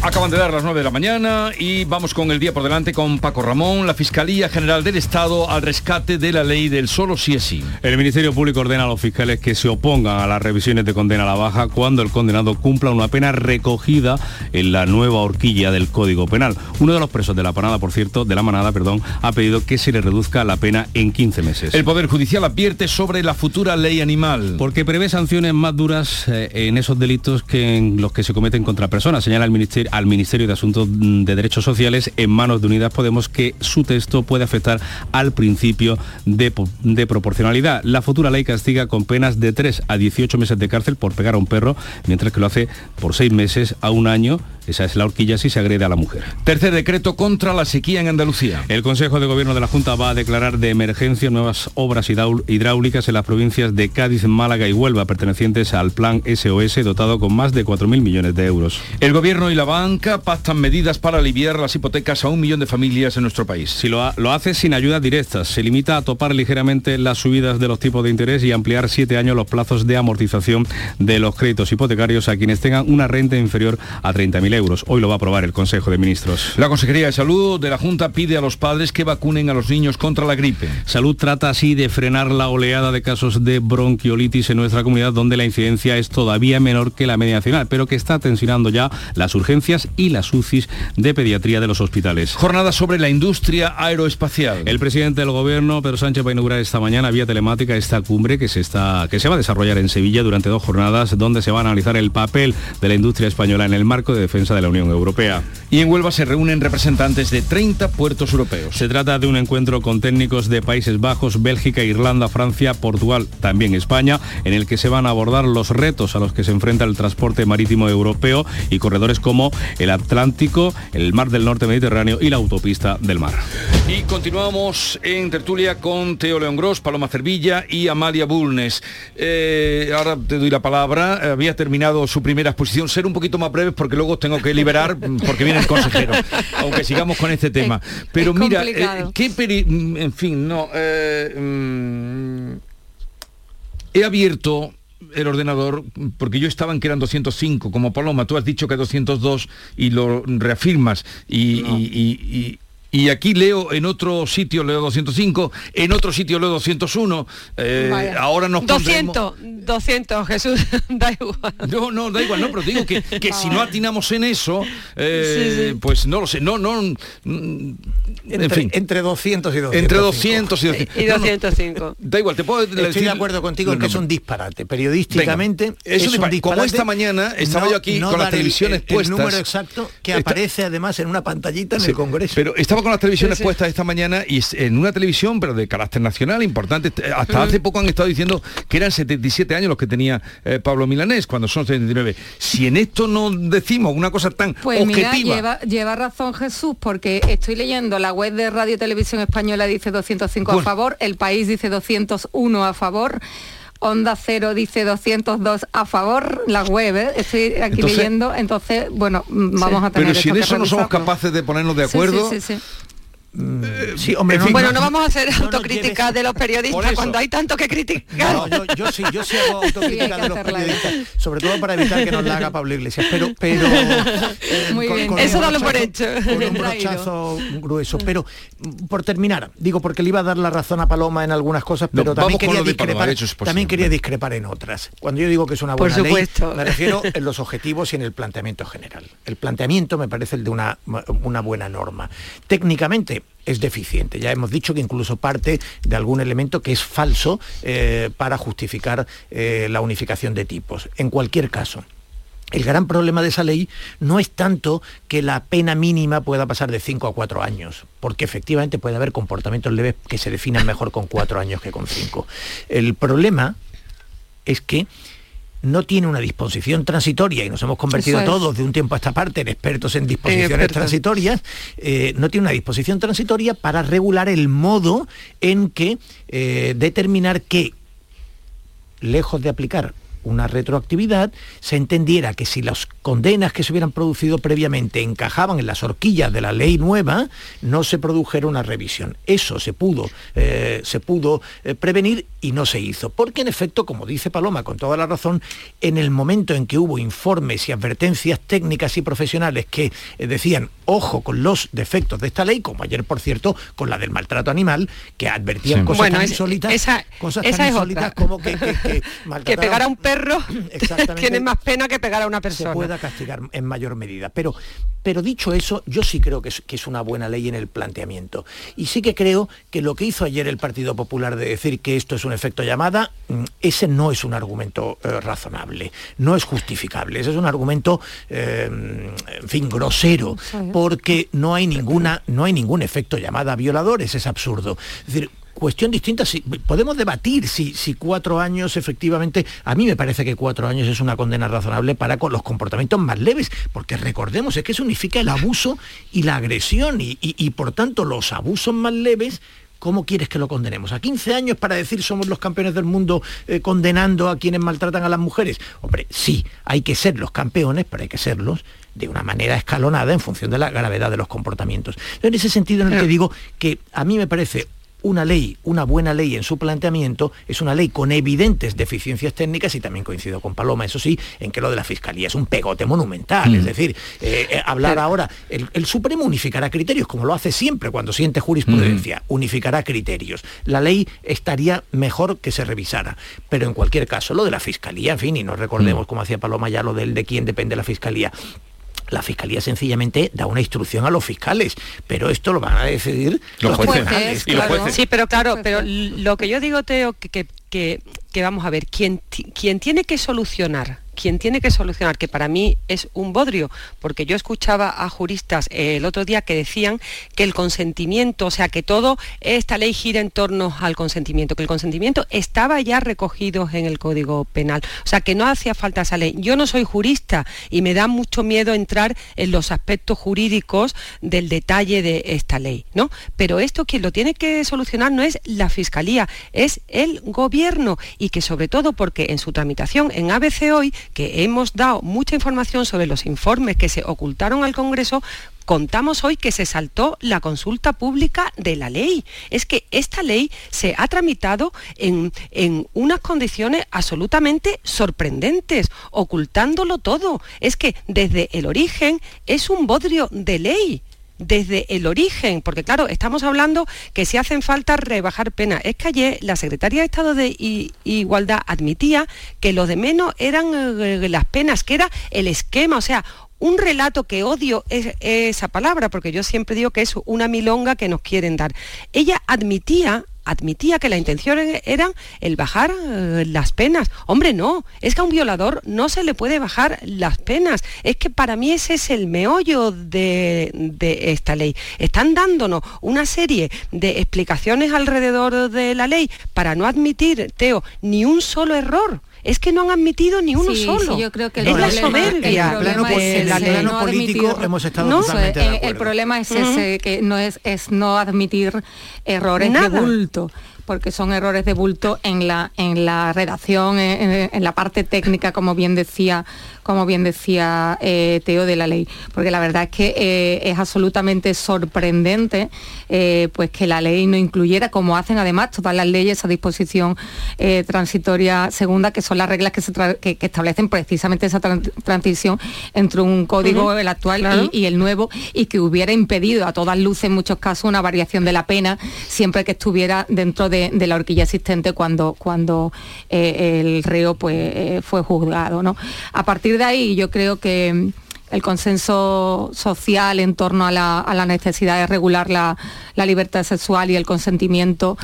Acaban de dar las 9 de la mañana y vamos con el día por delante con Paco Ramón, la Fiscalía General del Estado al rescate de la ley del solo sí es sí. El Ministerio Público ordena a los fiscales que se opongan a las revisiones de condena a la baja cuando el condenado cumpla una pena recogida en la nueva horquilla del Código Penal. Uno de los presos de la manada, por cierto, de la manada, perdón, ha pedido que se le reduzca la pena en 15 meses. El Poder Judicial advierte sobre la futura ley animal. Porque prevé sanciones más duras eh, en esos delitos que en los que se cometen contra personas, señala el Ministerio al Ministerio de Asuntos de Derechos Sociales en manos de Unidas Podemos que su texto puede afectar al principio de, de, proporcionalidad. La futura ley castiga con penas de 3 a 18 meses de cárcel por pegar a un perro, mientras que lo hace por 6 meses a un año esa es la horquilla si se agrede a la mujer. Tercer decreto contra la sequía en Andalucía. El Consejo de Gobierno de la Junta va a declarar de emergencia nuevas obras hidráulicas en las provincias de Cádiz, Málaga y Huelva, pertenecientes al plan SOS, dotado con más de 4.000 millones de euros. El Gobierno y la banca pactan medidas para aliviar las hipotecas a un millón de familias en nuestro país. Si lo, lo hace sin ayudas directas, se limita a topar ligeramente las subidas de los tipos de interés y ampliar siete años los plazos de amortización de los créditos hipotecarios a quienes tengan una renta inferior a 30.000 euros euros. Hoy lo va a aprobar el Consejo de Ministros. La Consejería de Salud de la Junta pide a los padres que vacunen a los niños contra la gripe. Salud trata así de frenar la oleada de casos de bronquiolitis en nuestra comunidad, donde la incidencia es todavía menor que la media nacional, pero que está tensionando ya las urgencias y las UCIs de pediatría de los hospitales. Jornada sobre la industria aeroespacial. El presidente del gobierno, Pedro Sánchez, va a inaugurar esta mañana vía telemática esta cumbre que se, está, que se va a desarrollar en Sevilla durante dos jornadas, donde se va a analizar el papel de la industria española en el marco de defensa de la Unión Europea. Y en Huelva se reúnen representantes de 30 puertos europeos. Se trata de un encuentro con técnicos de Países Bajos, Bélgica, Irlanda, Francia, Portugal, también España, en el que se van a abordar los retos a los que se enfrenta el transporte marítimo europeo y corredores como el Atlántico, el Mar del Norte Mediterráneo y la autopista del mar. Y continuamos en tertulia con Teo León Gros, Paloma Cervilla y Amalia Bulnes. Eh, ahora te doy la palabra. Había terminado su primera exposición. Ser un poquito más breves porque luego tengo que liberar porque viene el consejero, aunque sigamos con este tema. Pero mira, eh, qué peri en fin, no. Eh, mm, he abierto el ordenador, porque yo estaba en que eran 205, como Paloma, tú has dicho que 202 y lo reafirmas y, no. y, y y aquí leo en otro sitio leo 205, en otro sitio leo 201. Eh, ahora nos 200, 200, Jesús, da igual. No, no, da igual, no, pero digo que, que si no atinamos en eso, eh, sí, sí. pues no lo sé, no, no, en entre, fin. Entre 200 y 205. Entre 200 y 205. Y 205. No, no, da igual, te puedo Estoy decir... de acuerdo contigo en que es un disparate. Periodísticamente Venga, es, un disparate. Como esta mañana estaba yo aquí con las televisiones el, puestas. El número exacto que Esta... aparece además en una pantallita en sí, el Congreso. Pero estaba con las televisiones sí, sí. puestas esta mañana y en una televisión, pero de carácter nacional, importante. Hasta hace poco han estado diciendo que eran 77 años los que tenía eh, Pablo Milanés, cuando son 79. Si en esto no decimos una cosa tan pues objetiva... Mira, lleva, lleva, razón Jesús, porque estoy leyendo la web de Radio Televisión Española dice 205 bueno. a favor, El País dice 201 a favor. Onda Cero dice 202 a favor, la web, ¿eh? estoy aquí entonces, leyendo, entonces, bueno, vamos sí. a tener Pero si en eso no somos capaces de ponernos de acuerdo... Sí, sí, Eh, sí, hombre, no, bueno, no vamos a hacer no autocrítica no de los periodistas cuando hay tanto que criticar. No, yo, yo, sí, yo sí hago autocrítica sí, de los periodistas, sobre todo para evitar que nos la haga Pablo Iglesias, pero, pero eh, Muy con, bien. Con eso dalo por hecho. Con un brochazo grueso. Pero por terminar, digo porque le iba a dar la razón a Paloma en algunas cosas, pero también quería discrepar, también quería discrepar en otras. Cuando yo digo que es una buena ley, me refiero en los objetivos y en el planteamiento general. El planteamiento me parece el de una, una buena norma. Técnicamente es deficiente. Ya hemos dicho que incluso parte de algún elemento que es falso eh, para justificar eh, la unificación de tipos. En cualquier caso, el gran problema de esa ley no es tanto que la pena mínima pueda pasar de 5 a 4 años, porque efectivamente puede haber comportamientos leves que se definan mejor con 4 años que con 5. El problema es que no tiene una disposición transitoria y nos hemos convertido es. todos de un tiempo a esta parte en expertos en disposiciones eh, transitorias, eh, no tiene una disposición transitoria para regular el modo en que eh, determinar que, lejos de aplicar una retroactividad, se entendiera que si las condenas que se hubieran producido previamente encajaban en las horquillas de la ley nueva, no se produjera una revisión. Eso se pudo, eh, se pudo eh, prevenir y no se hizo. Porque en efecto, como dice Paloma con toda la razón, en el momento en que hubo informes y advertencias técnicas y profesionales que eh, decían, ojo con los defectos de esta ley, como ayer por cierto con la del maltrato animal, que advertían cosas tan insólitas, esa, cosas tan insólitas como que, que, pegar a un perro tiene más pena que pegar a una persona. Se pueda castigar en mayor medida. Pero, pero dicho eso, yo sí creo que es, que es una buena ley en el planteamiento. Y sí que creo que lo que hizo ayer el Partido Popular de decir que esto es un efecto llamada, mm, ese no es un argumento eh, razonable, no es justificable, ese es un argumento, eh, en fin, grosero, porque no hay ninguna, no hay ningún efecto llamada a violadores, es absurdo. Es decir, cuestión distinta, si, podemos debatir si, si, cuatro años efectivamente, a mí me parece que cuatro años es una condena razonable para con los comportamientos más leves, porque recordemos, es que eso unifica el abuso y la agresión, y, y por tanto los abusos más leves ¿Cómo quieres que lo condenemos? ¿A 15 años para decir somos los campeones del mundo eh, condenando a quienes maltratan a las mujeres? Hombre, sí, hay que ser los campeones, pero hay que serlos de una manera escalonada en función de la gravedad de los comportamientos. En ese sentido en el que digo que a mí me parece una ley, una buena ley en su planteamiento, es una ley con evidentes deficiencias técnicas y también coincido con Paloma, eso sí, en que lo de la Fiscalía es un pegote monumental. Es mm. decir, eh, eh, hablar ahora, el, Supremo unificará criterios, como lo hace siempre cuando siente jurisprudencia, mm. unificará criterios. La ley estaría mejor que se revisara, pero en cualquier caso, lo de la Fiscalía, en fin, y no recordemos, mm. como hacía Paloma ya, lo del de quién depende la Fiscalía, la Fiscalía sencillamente da una instrucción a los fiscales, pero esto lo van a decidir los, jueces. Sí, pero claro, pero lo que yo digo, Teo, que, que, que vamos a ver, quien, quien tiene que solucionar quien tiene que solucionar, que para mí es un bodrio, porque yo escuchaba a juristas eh, el otro día que decían que el consentimiento, o sea, que todo esta ley gira en torno al consentimiento, que el consentimiento estaba ya recogido en el Código Penal, o sea, que no hacía falta esa ley. Yo no soy jurista y me da mucho miedo entrar en los aspectos jurídicos del detalle de esta ley, ¿no? Pero esto quien lo tiene que solucionar no es la Fiscalía, es el Gobierno y que sobre todo porque en su tramitación en ABC hoy que hemos dado mucha información sobre los informes que se ocultaron al Congreso, contamos hoy que se saltó la consulta pública de la ley. Es que esta ley se ha tramitado en, unas condiciones absolutamente sorprendentes, ocultándolo todo. Es que desde el origen es un bodrio de ley desde el origen, porque claro, estamos hablando que si hacen falta rebajar penas. Es que ayer la Secretaría de Estado de Igualdad admitía que lo de menos eran eh, las penas, que era el esquema, o sea, un relato que odio esa palabra, porque yo siempre digo que es una milonga que nos quieren dar. Ella admitía admitía que la intención era el bajar eh, las penas. Hombre, no, es que a un violador no se le puede bajar las penas. Es que para mí ese es el meollo de, de esta ley. Están dándonos una serie de explicaciones alrededor de la ley para no admitir, Teo, ni un solo error es que no han admitido ni uno solo. yo creo que es la soberbia. El plano, es, político hemos estado no, totalmente el, el, problema es ese, que no es, es no admitir errores de bulto porque son errores de bulto en la, en la redacción, en, la parte técnica, como bien decía, como bien decía eh, Teo de la ley. Porque la verdad es que eh, es absolutamente sorprendente eh, pues que la ley no incluyera, como hacen además todas las leyes a disposición transitoria segunda, que son las reglas que, se que, establecen precisamente esa transición entre un código, el actual y, el nuevo, y que hubiera impedido a todas luces en muchos casos una variación de la pena, siempre que estuviera dentro de de, la horquilla existente cuando, cuando eh, el reo pues, eh, fue juzgado. ¿no? A partir de ahí yo creo que el consenso social en torno a la, necesidad de regular la, libertad sexual y el consentimiento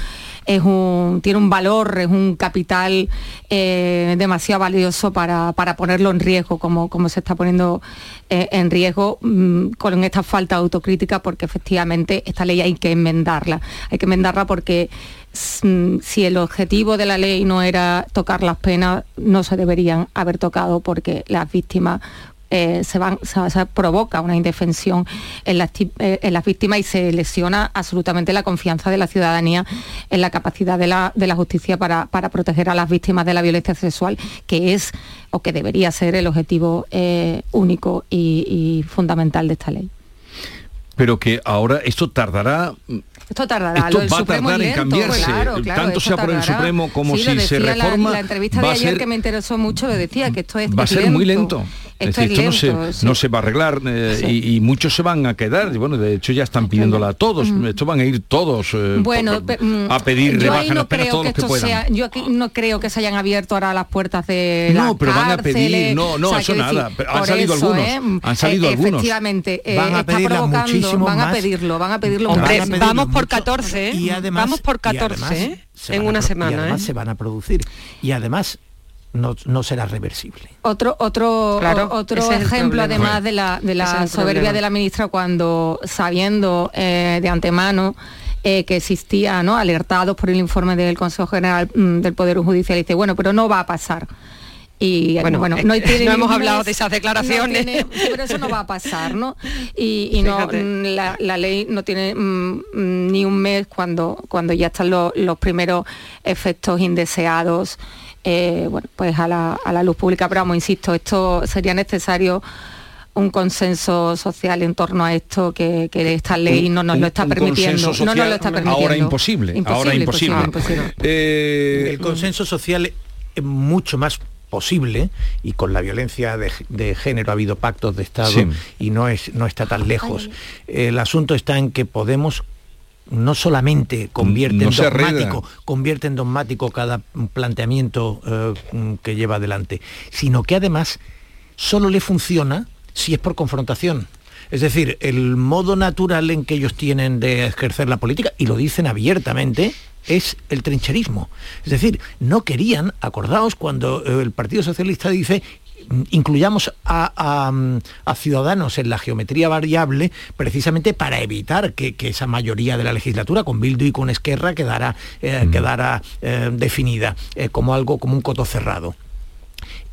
es un, tiene un valor, es un capital eh, demasiado valioso para, ponerlo en riesgo, como, como se está poniendo en riesgo mm, con esta falta de autocrítica, porque efectivamente esta ley hay que enmendarla. Hay que enmendarla porque si el objetivo de la ley no era tocar las penas, no se deberían haber tocado porque las víctimas se, van, se, provoca una indefensión en las, en las víctimas y se lesiona absolutamente la confianza de la ciudadanía en la capacidad de la, justicia para, para proteger a las víctimas de la violencia sexual, que es o que debería ser el objetivo único y fundamental de esta ley pero que ahora esto tardará esto tardará. Esto va a tardar en cambiarse. Tanto sea por el Supremo como si se reforma. La, entrevista de ayer que me interesó mucho lo decía, que esto es Va a ser muy lento. Esto, no, se, no, se, va a arreglar eh, y, muchos se van a quedar. Y bueno, de hecho ya están pidiéndola a todos. Esto van a ir todos eh, bueno, mm, a pedir rebajas no todos los que, puedan. Sea, yo aquí no creo que se hayan abierto ahora las puertas de No, pero van a pedir, no, no, eso nada. han salido algunos. ¿eh? Han salido algunos. Efectivamente, van a pedirlo muchísimo van a pedirlo, van a pedirlo. Hombre, vamos por 14, y además, vamos por 14 en una semana. Y además se van a producir. Y además no, será reversible. Otro, otro, otro ejemplo, además de la, de la soberbia de la ministra, cuando sabiendo eh, de antemano eh, que existía, ¿no? alertados por el informe del Consejo General mm, del Poder Judicial, dice, bueno, pero no va a pasar. Y bueno, bueno no, hemos hablado de esas declaraciones. pero eso no va a pasar, ¿no? Y, no, mm, la, ley no tiene mm, ni un mes cuando, cuando ya están los primeros efectos indeseados eh, bueno, pues a la, luz pública. Pero vamos, insisto, esto sería necesario un consenso social en torno a esto que, esta ley no nos lo está permitiendo. no nos lo está permitiendo. Ahora imposible. ahora imposible. Eh, el consenso social es mucho más posible y con la violencia de, género ha habido pactos de Estado y no, es, no está tan lejos. El asunto está en que podemos no solamente convierte en dogmático, convierte en dogmático cada planteamiento eh, que lleva adelante, sino que además solo le funciona si es por confrontación. Es decir, el modo natural en que ellos tienen de ejercer la política, y lo dicen abiertamente, es el trincherismo. Es decir, no querían, acordaos, cuando el Partido Socialista dice incluyamos a, ciudadanos en la geometría variable precisamente para evitar que, esa mayoría de la legislatura con Bildu y con Esquerra quedara, eh, eh, definida eh, como algo como un coto cerrado.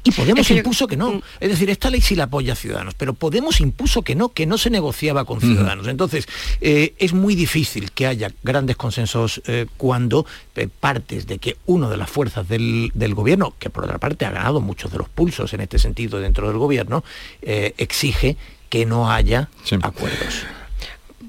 Y Podemos impuso que no. Mm. Es decir, esta ley sí la apoya a Ciudadanos, pero Podemos impuso que no, que no se negociaba con Ciudadanos. Entonces, eh, es muy difícil que haya grandes consensos eh, cuando eh, partes de que una de las fuerzas del, gobierno, que por otra parte ha ganado muchos de los pulsos en este sentido dentro del gobierno, exige que no haya acuerdos.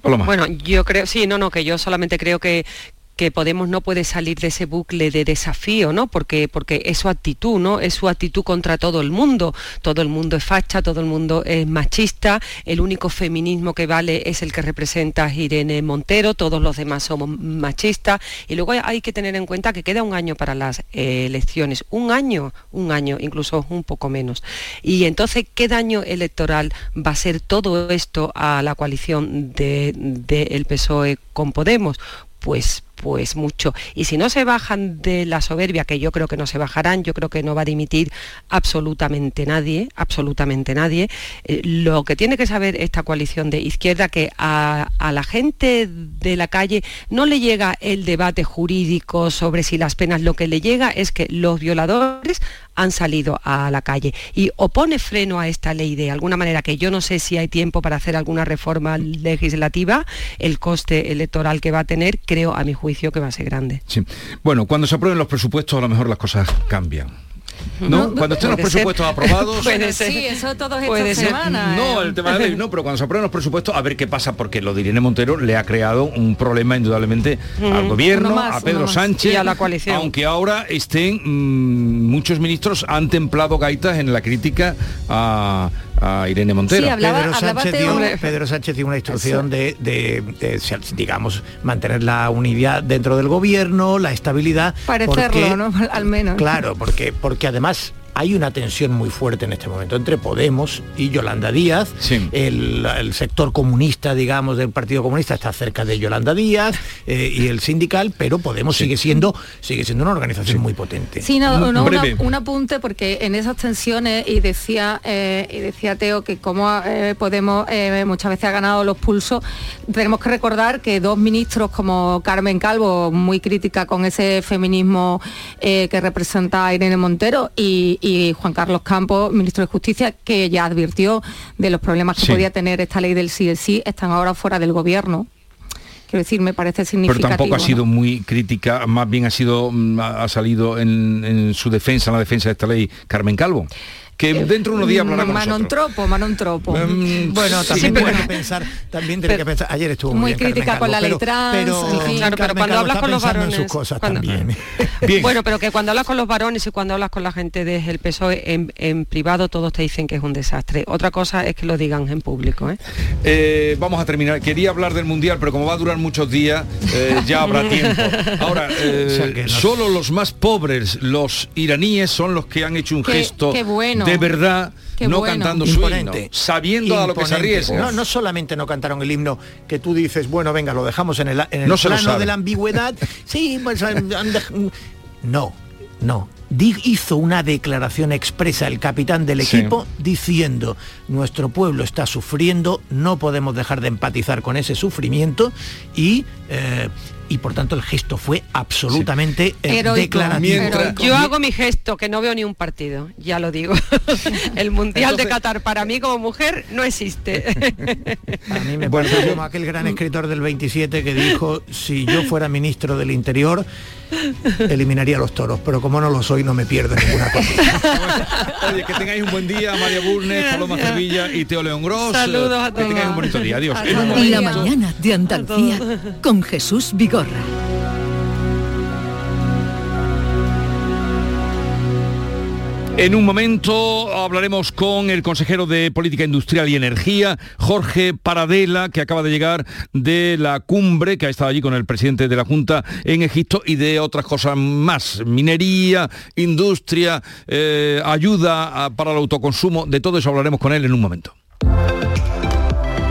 Bueno, yo creo, sí, no, no, que yo solamente creo que, que Podemos no puede salir de ese bucle de desafío, ¿no? Porque, porque es su actitud, ¿no? Es su actitud contra todo el mundo. Todo el mundo es facha, todo el mundo es machista, el único feminismo que vale es el que representa Irene Montero, todos los demás somos machistas. Y luego hay que tener en cuenta que queda un año para las eh, elecciones. Un año, un año, incluso un poco menos. Y entonces, ¿qué daño electoral va a ser todo esto a la coalición del de, PSOE con Podemos? Pues pues mucho. Y si no se bajan de la soberbia, que yo creo que no se bajarán, yo creo que no va a dimitir absolutamente nadie, absolutamente nadie, eh, lo que tiene que saber esta coalición de izquierda que a, a, la gente de la calle no le llega el debate jurídico sobre si las penas, lo que le llega es que los violadores han salido a la calle y opone freno a esta ley de alguna manera que yo no sé si hay tiempo para hacer alguna reforma legislativa, el coste electoral que va a tener, creo a mi juicio que va a ser grande. Sí. Bueno, cuando se aprueben los presupuestos a lo mejor las cosas cambian. ¿No? cuando estén los presupuestos aprobados. Sí, eso todo esta semana. No, ¿eh? el tema de ley, no, pero cuando se aprueben los presupuestos, a ver qué pasa, porque lo de Irene Montero le ha creado un problema indudablemente al gobierno, a Pedro Sánchez, y a la coalición. Aunque ahora estén mm, muchos ministros han templado gaitas en la crítica a a Irene Montero. Pedro, Sánchez dio, una instrucción de, digamos, mantener la unidad dentro del gobierno, la estabilidad. Parecerlo, ¿no? Al menos. Claro, porque, porque además hay una tensión muy fuerte en este momento entre Podemos y Yolanda Díaz. El, sector comunista, digamos, del Partido Comunista está cerca de Yolanda Díaz eh, y el sindical, pero Podemos sigue siendo sigue siendo una organización muy potente. Sí, no, un apunte porque en esas tensiones y decía eh, y decía Teo que como eh, Podemos muchas veces ha ganado los pulsos, tenemos que recordar que dos ministros como Carmen Calvo, muy crítica con ese feminismo que representa a Irene Montero y y, Juan Carlos Campos, ministro de Justicia, que ya advirtió de los problemas que podía tener esta ley del sí sí, están ahora fuera del gobierno. Quiero decir, me parece significativo. Pero tampoco ha sido muy crítica, más bien ha sido mm, ha salido en, en su defensa, en la defensa de esta ley, Carmen Calvo que dentro de unos días hablará con Manon Tropo, Manon Tropo. Mm, bueno, también tiene que pensar, también tiene que pensar, ayer estuvo muy, crítica con la ley trans, pero, claro, pero cuando hablas con los varones, sus cosas también. Bueno, pero que cuando hablas con los varones y cuando hablas con la gente desde el PSOE en, privado todos te dicen que es un desastre. Otra cosa es que lo digan en público. ¿eh? Eh, vamos a terminar. Quería hablar del mundial, pero como va a durar muchos días, eh, ya habrá tiempo. Ahora, solo los más pobres, los iraníes, son los que han hecho un gesto bueno de verdad no cantando su himno, sabiendo a lo que se arriesga. No, no solamente no cantaron el himno que tú dices, bueno, venga, lo dejamos en el, en el plano de la ambigüedad. sí, pues, no, no. hizo una declaración expresa el capitán del equipo diciendo, nuestro pueblo está sufriendo, no podemos dejar de empatizar con ese sufrimiento y eh, y por tanto el gesto fue absolutamente eh, declarativo. Yo hago mi gesto, que no veo ni un partido, ya lo digo. el Mundial de Qatar para mí como mujer no existe. a mí me parece como aquel gran escritor del 27 que dijo, si yo fuera ministro del Interior, eliminaría los toros, pero como no lo soy, no me pierdo ninguna cosa. Oye, que tengáis un buen día, María Burnes, Paloma Sevilla y Teo León Gross. Saludos a todos. Que tengáis un bonito día. Adiós. En la mañana de Andalucía con Jesús Vigor. En un momento hablaremos con el consejero de Política Industrial y Energía, Jorge Paradela, que acaba de llegar de la cumbre, que ha estado allí con el presidente de la Junta en Egipto y de otras cosas más, minería, industria, eh, ayuda para el autoconsumo, de todo eso hablaremos con él en un momento.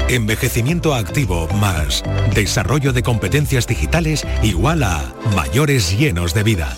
Envejecimiento activo más desarrollo de competencias digitales igual a mayores llenos de vida.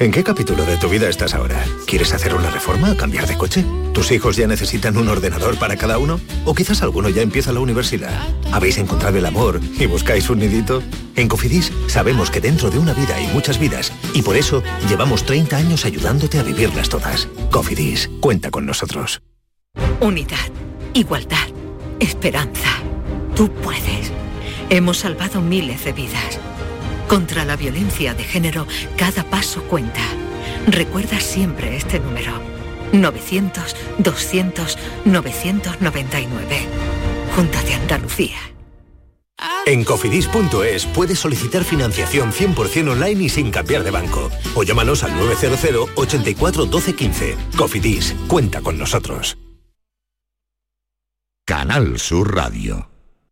¿En qué capítulo de tu vida estás ahora? ¿Quieres hacer una reforma o cambiar de coche? ¿Tus hijos ya necesitan un ordenador para cada uno? ¿O quizás alguno ya empieza la universidad? ¿Habéis encontrado el amor y buscáis un nidito? En Cofidis sabemos que dentro de una vida hay muchas vidas y por eso llevamos 30 años ayudándote a vivirlas todas. Cofidis, cuenta con nosotros. Unidad, igualdad, esperanza. Tú puedes. Hemos salvado miles de vidas. Contra la violencia de género, cada paso cuenta. Recuerda siempre este número. 900-200-999. Junta de Andalucía. En cofidis.es puedes solicitar financiación 100% online y sin cambiar de banco. O llámanos al 900 84 12 15. Cofidis, cuenta con nosotros. Canal Sur Radio.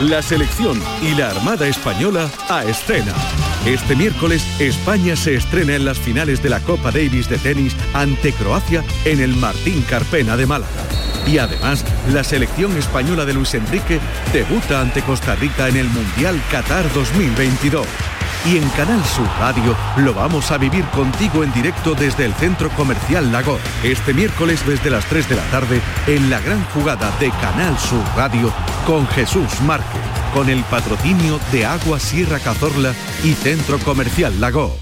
La selección y la Armada Española a escena. Este miércoles España se estrena en las finales de la Copa Davis de tenis ante Croacia en el Martín Carpena de Málaga. Y además, la selección española de Luis Enrique debuta ante Costa Rica en el Mundial Qatar 2022 y en Canal Sur Radio lo vamos a vivir contigo en directo desde el Centro Comercial Lago. Este miércoles desde las 3 de la tarde en la gran jugada de Canal Sur Radio con Jesús Márquez, con el patrocinio de Agua Sierra Cazorla y Centro Comercial Lago.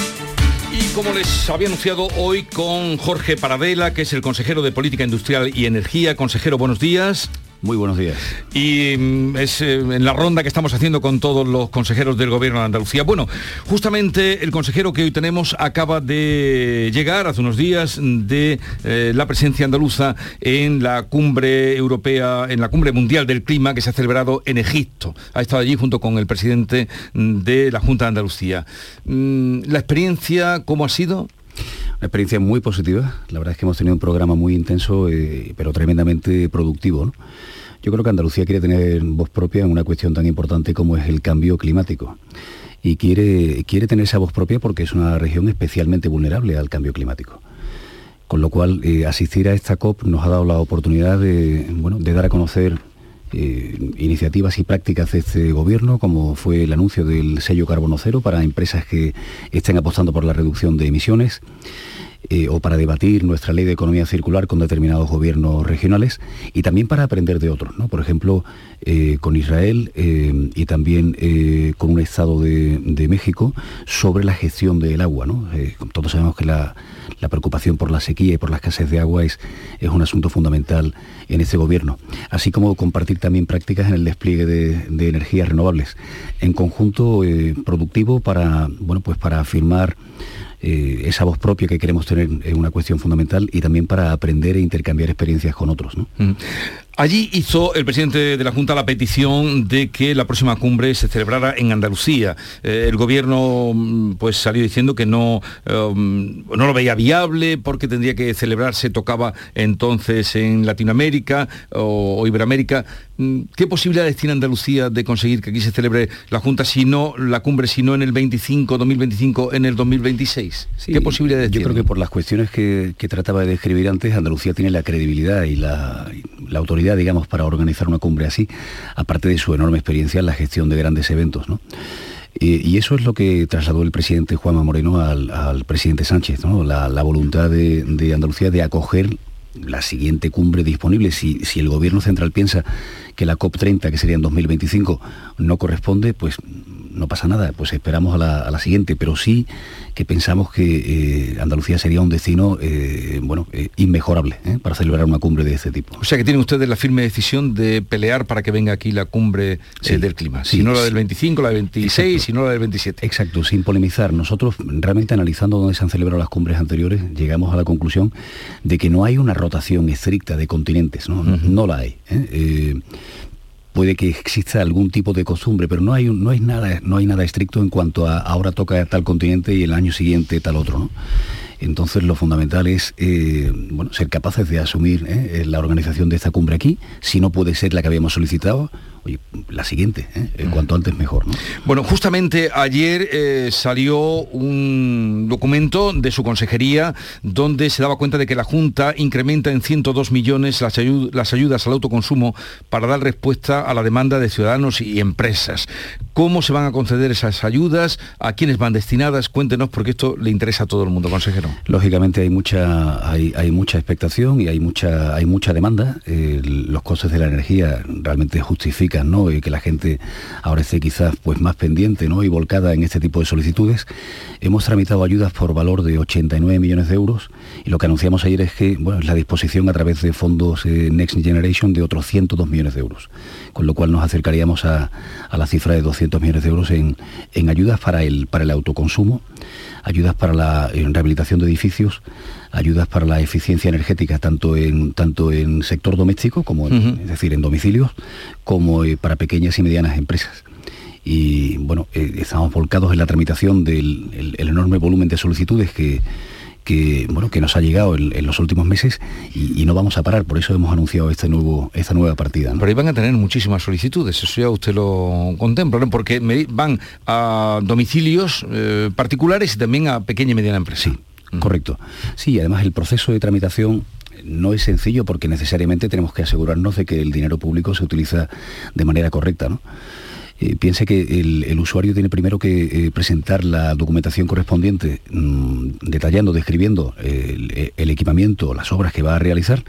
Como les había anunciado hoy con Jorge Paradela, que es el consejero de Política Industrial y Energía. Consejero, buenos días. Muy buenos días. Y mm, es eh, en la ronda que estamos haciendo con todos los consejeros del Gobierno de Andalucía. Bueno, justamente el consejero que hoy tenemos acaba de llegar hace unos días de eh, la presencia andaluza en la cumbre europea, en la cumbre mundial del clima que se ha celebrado en Egipto. Ha estado allí junto con el presidente de la Junta de Andalucía. Mm, ¿La experiencia cómo ha sido? Una experiencia muy positiva. La verdad es que hemos tenido un programa muy intenso, eh, pero tremendamente productivo. Yo creo que Andalucía quiere tener voz propia en una cuestión tan importante como es el cambio climático. Y quiere, quiere tener esa voz propia porque es una región especialmente vulnerable al cambio climático. Con lo cual, eh, asistir a esta COP nos ha dado la oportunidad de, bueno, de dar a conocer eh, iniciativas y prácticas de este gobierno, como fue el anuncio del sello carbono cero para empresas que estén apostando por la reducción de emisiones. Eh, o para debatir nuestra ley de economía circular con determinados gobiernos regionales y también para aprender de otros, ¿no? Por ejemplo, eh, con Israel eh, y también con un Estado de, México sobre la gestión del agua, ¿no? todos sabemos que la, preocupación por la sequía y por la escasez de agua es, es un asunto fundamental en este gobierno, así como compartir también prácticas en el despliegue de, de energías renovables, en conjunto productivo para, bueno, pues para afirmar eh, esa voz propia que queremos tener es una cuestión fundamental y también para aprender e intercambiar experiencias con otros. Mm. Allí hizo el presidente de la Junta la petición de que la próxima cumbre se celebrara en Andalucía. Eh, el gobierno mm, pues salió diciendo que no, um, no lo veía viable porque tendría que celebrarse, tocaba entonces en Latinoamérica o, Iberoamérica. Mm, ¿Qué posibilidades tiene Andalucía de conseguir que aquí se celebre la Junta si no la cumbre, si no en el 25, 2025, en el 2026? ¿Qué posibilidades Yo creo que por las cuestiones que, trataba de describir antes, Andalucía tiene la credibilidad y la autoridad digamos, para organizar una cumbre así, aparte de su enorme experiencia en la gestión de grandes eventos, Y, eso es lo que trasladó el presidente Juanma Moreno al, presidente Sánchez, la, voluntad de, Andalucía de acoger la siguiente cumbre disponible. Si, si el gobierno central piensa que la COP30, que sería en 2025, no corresponde, pues no pasa nada, pues esperamos a la, siguiente, pero sí que pensamos que eh, Andalucía sería un destino eh, bueno, eh, inmejorable para celebrar una cumbre de este tipo. O sea que tienen ustedes la firme decisión de pelear para que venga aquí la cumbre del clima, si no la del 25, la del 26, si no la del 27. Exacto, sin polemizar. Nosotros realmente analizando dónde se han celebrado las cumbres anteriores, llegamos a la conclusión de que no hay una rotación estricta de continentes, no, no la hay puede que exista algún tipo de costumbre, pero no hay, no hay, nada, no hay nada estricto en cuanto a ahora toca tal continente y el año siguiente tal otro. Entonces lo fundamental es eh, bueno, ser capaces de asumir eh, la organización de esta cumbre aquí, si no puede ser la que habíamos solicitado, oye, la siguiente, ¿eh? cuanto antes mejor. Bueno, justamente ayer eh, salió un documento de su consejería donde se daba cuenta de que la Junta incrementa en 102 millones las, las ayudas al autoconsumo para dar respuesta a la demanda de ciudadanos y empresas. ¿Cómo se van a conceder esas ayudas? ¿A quiénes van destinadas? Cuéntenos porque esto le interesa a todo el mundo, consejero. Lógicamente hay mucha, hay, mucha expectación y hay mucha, hay mucha demanda. los costes de la energía realmente justifican y que la gente ahora esté quizás pues, más pendiente ¿no? y volcada en este tipo de solicitudes. Hemos tramitado ayudas por valor de 89 millones de euros y lo que anunciamos ayer es que es la disposición a través de fondos eh, Next Generation de otros 102 millones de euros, con lo cual nos acercaríamos a, la cifra de 200 millones de euros en, ayudas para el autoconsumo, ayudas para la rehabilitación de edificios, ayudas para la eficiencia energética tanto en tanto en sector doméstico como es decir en domicilios como eh, para pequeñas y medianas empresas. Y bueno eh, estamos volcados en la tramitación del enorme volumen de solicitudes que que, bueno, que nos ha llegado en, los últimos meses y, no vamos a parar, por eso hemos anunciado este nuevo, esta nueva partida. Pero ahí van a tener muchísimas solicitudes, eso ya usted lo contempla, porque van a domicilios eh, particulares y también a pequeña y mediana empresa. Sí, Correcto. Sí, además el proceso de tramitación no es sencillo porque necesariamente tenemos que asegurarnos de que el dinero público se utiliza de manera correcta. ¿no? Eh, piense que el, usuario tiene primero que eh, presentar la documentación correspondiente, mm, detallando, describiendo el, el, equipamiento, las obras que va a realizar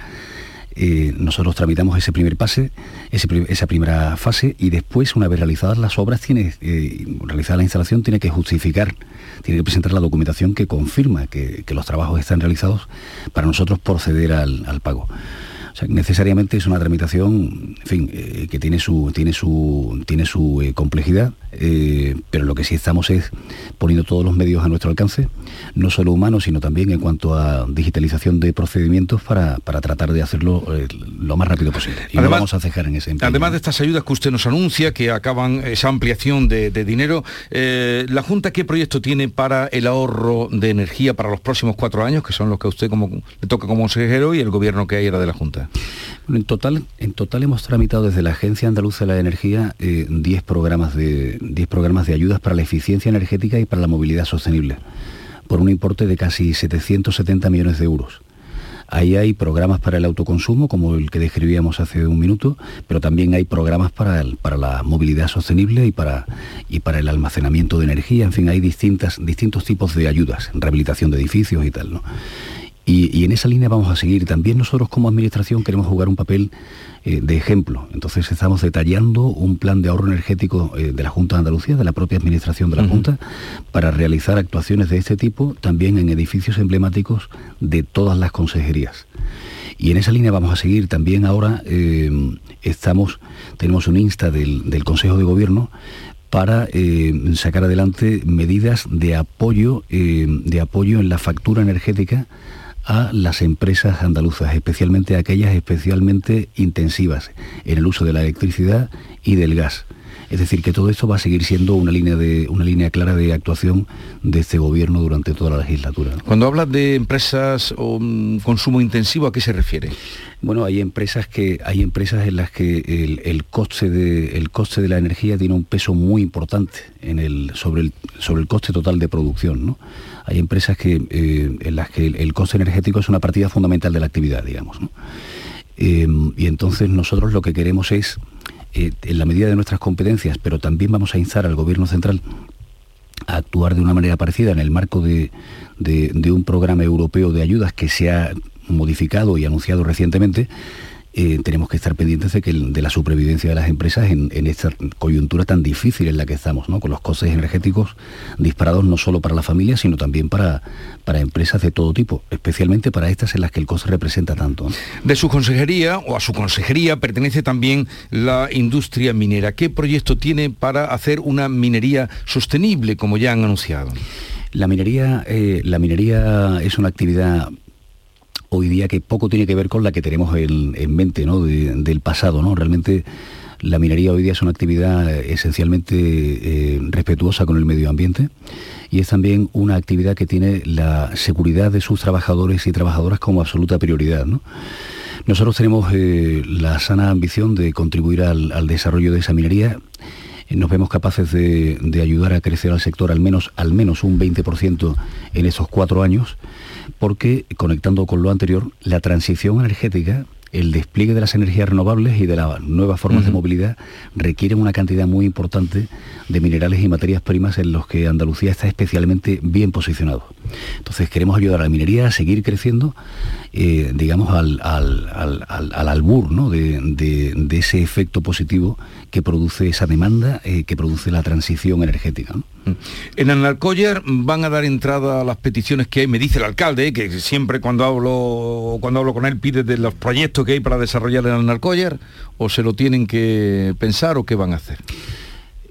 eh, nosotros tramitamos ese primer pase, esa primera fase y después, una vez realizadas las obras, tiene, eh, realizada la instalación, tiene que justificar, tiene que presentar la documentación que confirma que, los trabajos están realizados para nosotros proceder al pago necesariamente es una tramitación, en fin, eh, que tiene su, tiene su, tiene su eh, complejidad, eh, pero lo que sí estamos es poniendo todos los medios a nuestro alcance, no solo humanos, sino también en cuanto a digitalización de procedimientos para, tratar de hacerlo lo más rápido posible. Y además, vamos a cejar en ese empeño. Además de estas ayudas que usted nos anuncia, que acaban esa ampliación de, dinero, ¿la Junta qué proyecto tiene para el ahorro de energía para los próximos cuatro años, que son los que a usted como, le toca como consejero y el gobierno que hay era de la Junta? En, total, en total hemos tramitado desde la Agencia Andaluza de la Energía 10 eh, programas, de, 10 programas de ayudas para la eficiencia energética y para la movilidad sostenible, por un importe de casi 770 millones de euros. Ahí hay programas para el autoconsumo, como el que describíamos hace un minuto, pero también hay programas para, para la movilidad sostenible y para, y para el almacenamiento de energía. En fin, hay distintas, distintos tipos de ayudas, rehabilitación de edificios y tal. Y, en esa línea vamos a seguir. También nosotros como administración queremos jugar un papel eh, de ejemplo. Entonces estamos detallando un plan de ahorro energético eh, de la Junta de Andalucía, de la propia administración de la Junta, para realizar actuaciones de este tipo también en edificios emblemáticos de todas las consejerías. Y en esa línea vamos a seguir. También ahora eh, estamos, tenemos un insta del, Consejo de Gobierno para sacar adelante medidas de apoyo, de apoyo en la factura energética a las empresas andaluzas, especialmente aquellas especialmente intensivas en el uso de la electricidad y del gas. Es decir, que todo esto va a seguir siendo una línea, de, una línea clara de actuación de este gobierno durante toda la legislatura. Cuando hablas de empresas o consumo intensivo, ¿a qué se refiere? Bueno, hay empresas que hay empresas en las que el, coste de el coste de la energía tiene un peso muy importante en el sobre el sobre el coste total de producción, ¿no? Hay empresas que eh, en las que el, coste energético es una partida fundamental de la actividad, digamos, eh, y entonces nosotros lo que queremos es eh, en la medida de nuestras competencias, pero también vamos a instar al Gobierno Central a actuar de una manera parecida en el marco de, un programa europeo de ayudas que se ha modificado y anunciado recientemente, eh, tenemos que estar pendientes de, que, de la supervivencia de las empresas en, esta coyuntura tan difícil en la que estamos, ¿no? con los costes energéticos disparados no solo para las familias, sino también para, para empresas de todo tipo, especialmente para estas en las que el coste representa tanto. De su consejería o a su consejería pertenece también la industria minera. ¿Qué proyecto tiene para hacer una minería sostenible, como ya han anunciado? La minería, eh, la minería es una actividad hoy día que poco tiene que ver con la que tenemos en, mente ¿no? del pasado. ¿no? Realmente La minería hoy día es una actividad esencialmente eh, respetuosa con el medio ambiente y es también una actividad que tiene la seguridad de sus trabajadores y trabajadoras como absoluta prioridad. Nosotros tenemos eh, la sana ambición de contribuir al, desarrollo de esa minería nos vemos capaces de, ayudar a crecer al sector al menos, al menos un 20% en esos cuatro años, porque conectando con lo anterior, la transición energética el despliegue de las energías renovables y de las nuevas formas de movilidad requieren una cantidad muy importante de minerales y materias primas en los que Andalucía está especialmente bien posicionado. Entonces queremos ayudar a la minería a seguir creciendo, eh, digamos, al, albur de, ese efecto positivo que produce esa demanda, eh, que produce la transición energética. Mm. En Analcoyer van a dar entrada a las peticiones que hay, me dice el alcalde, que siempre cuando hablo, cuando hablo con él pide de los proyectos que hay para desarrollar en Analcoyer, o se lo tienen que pensar o qué van a hacer.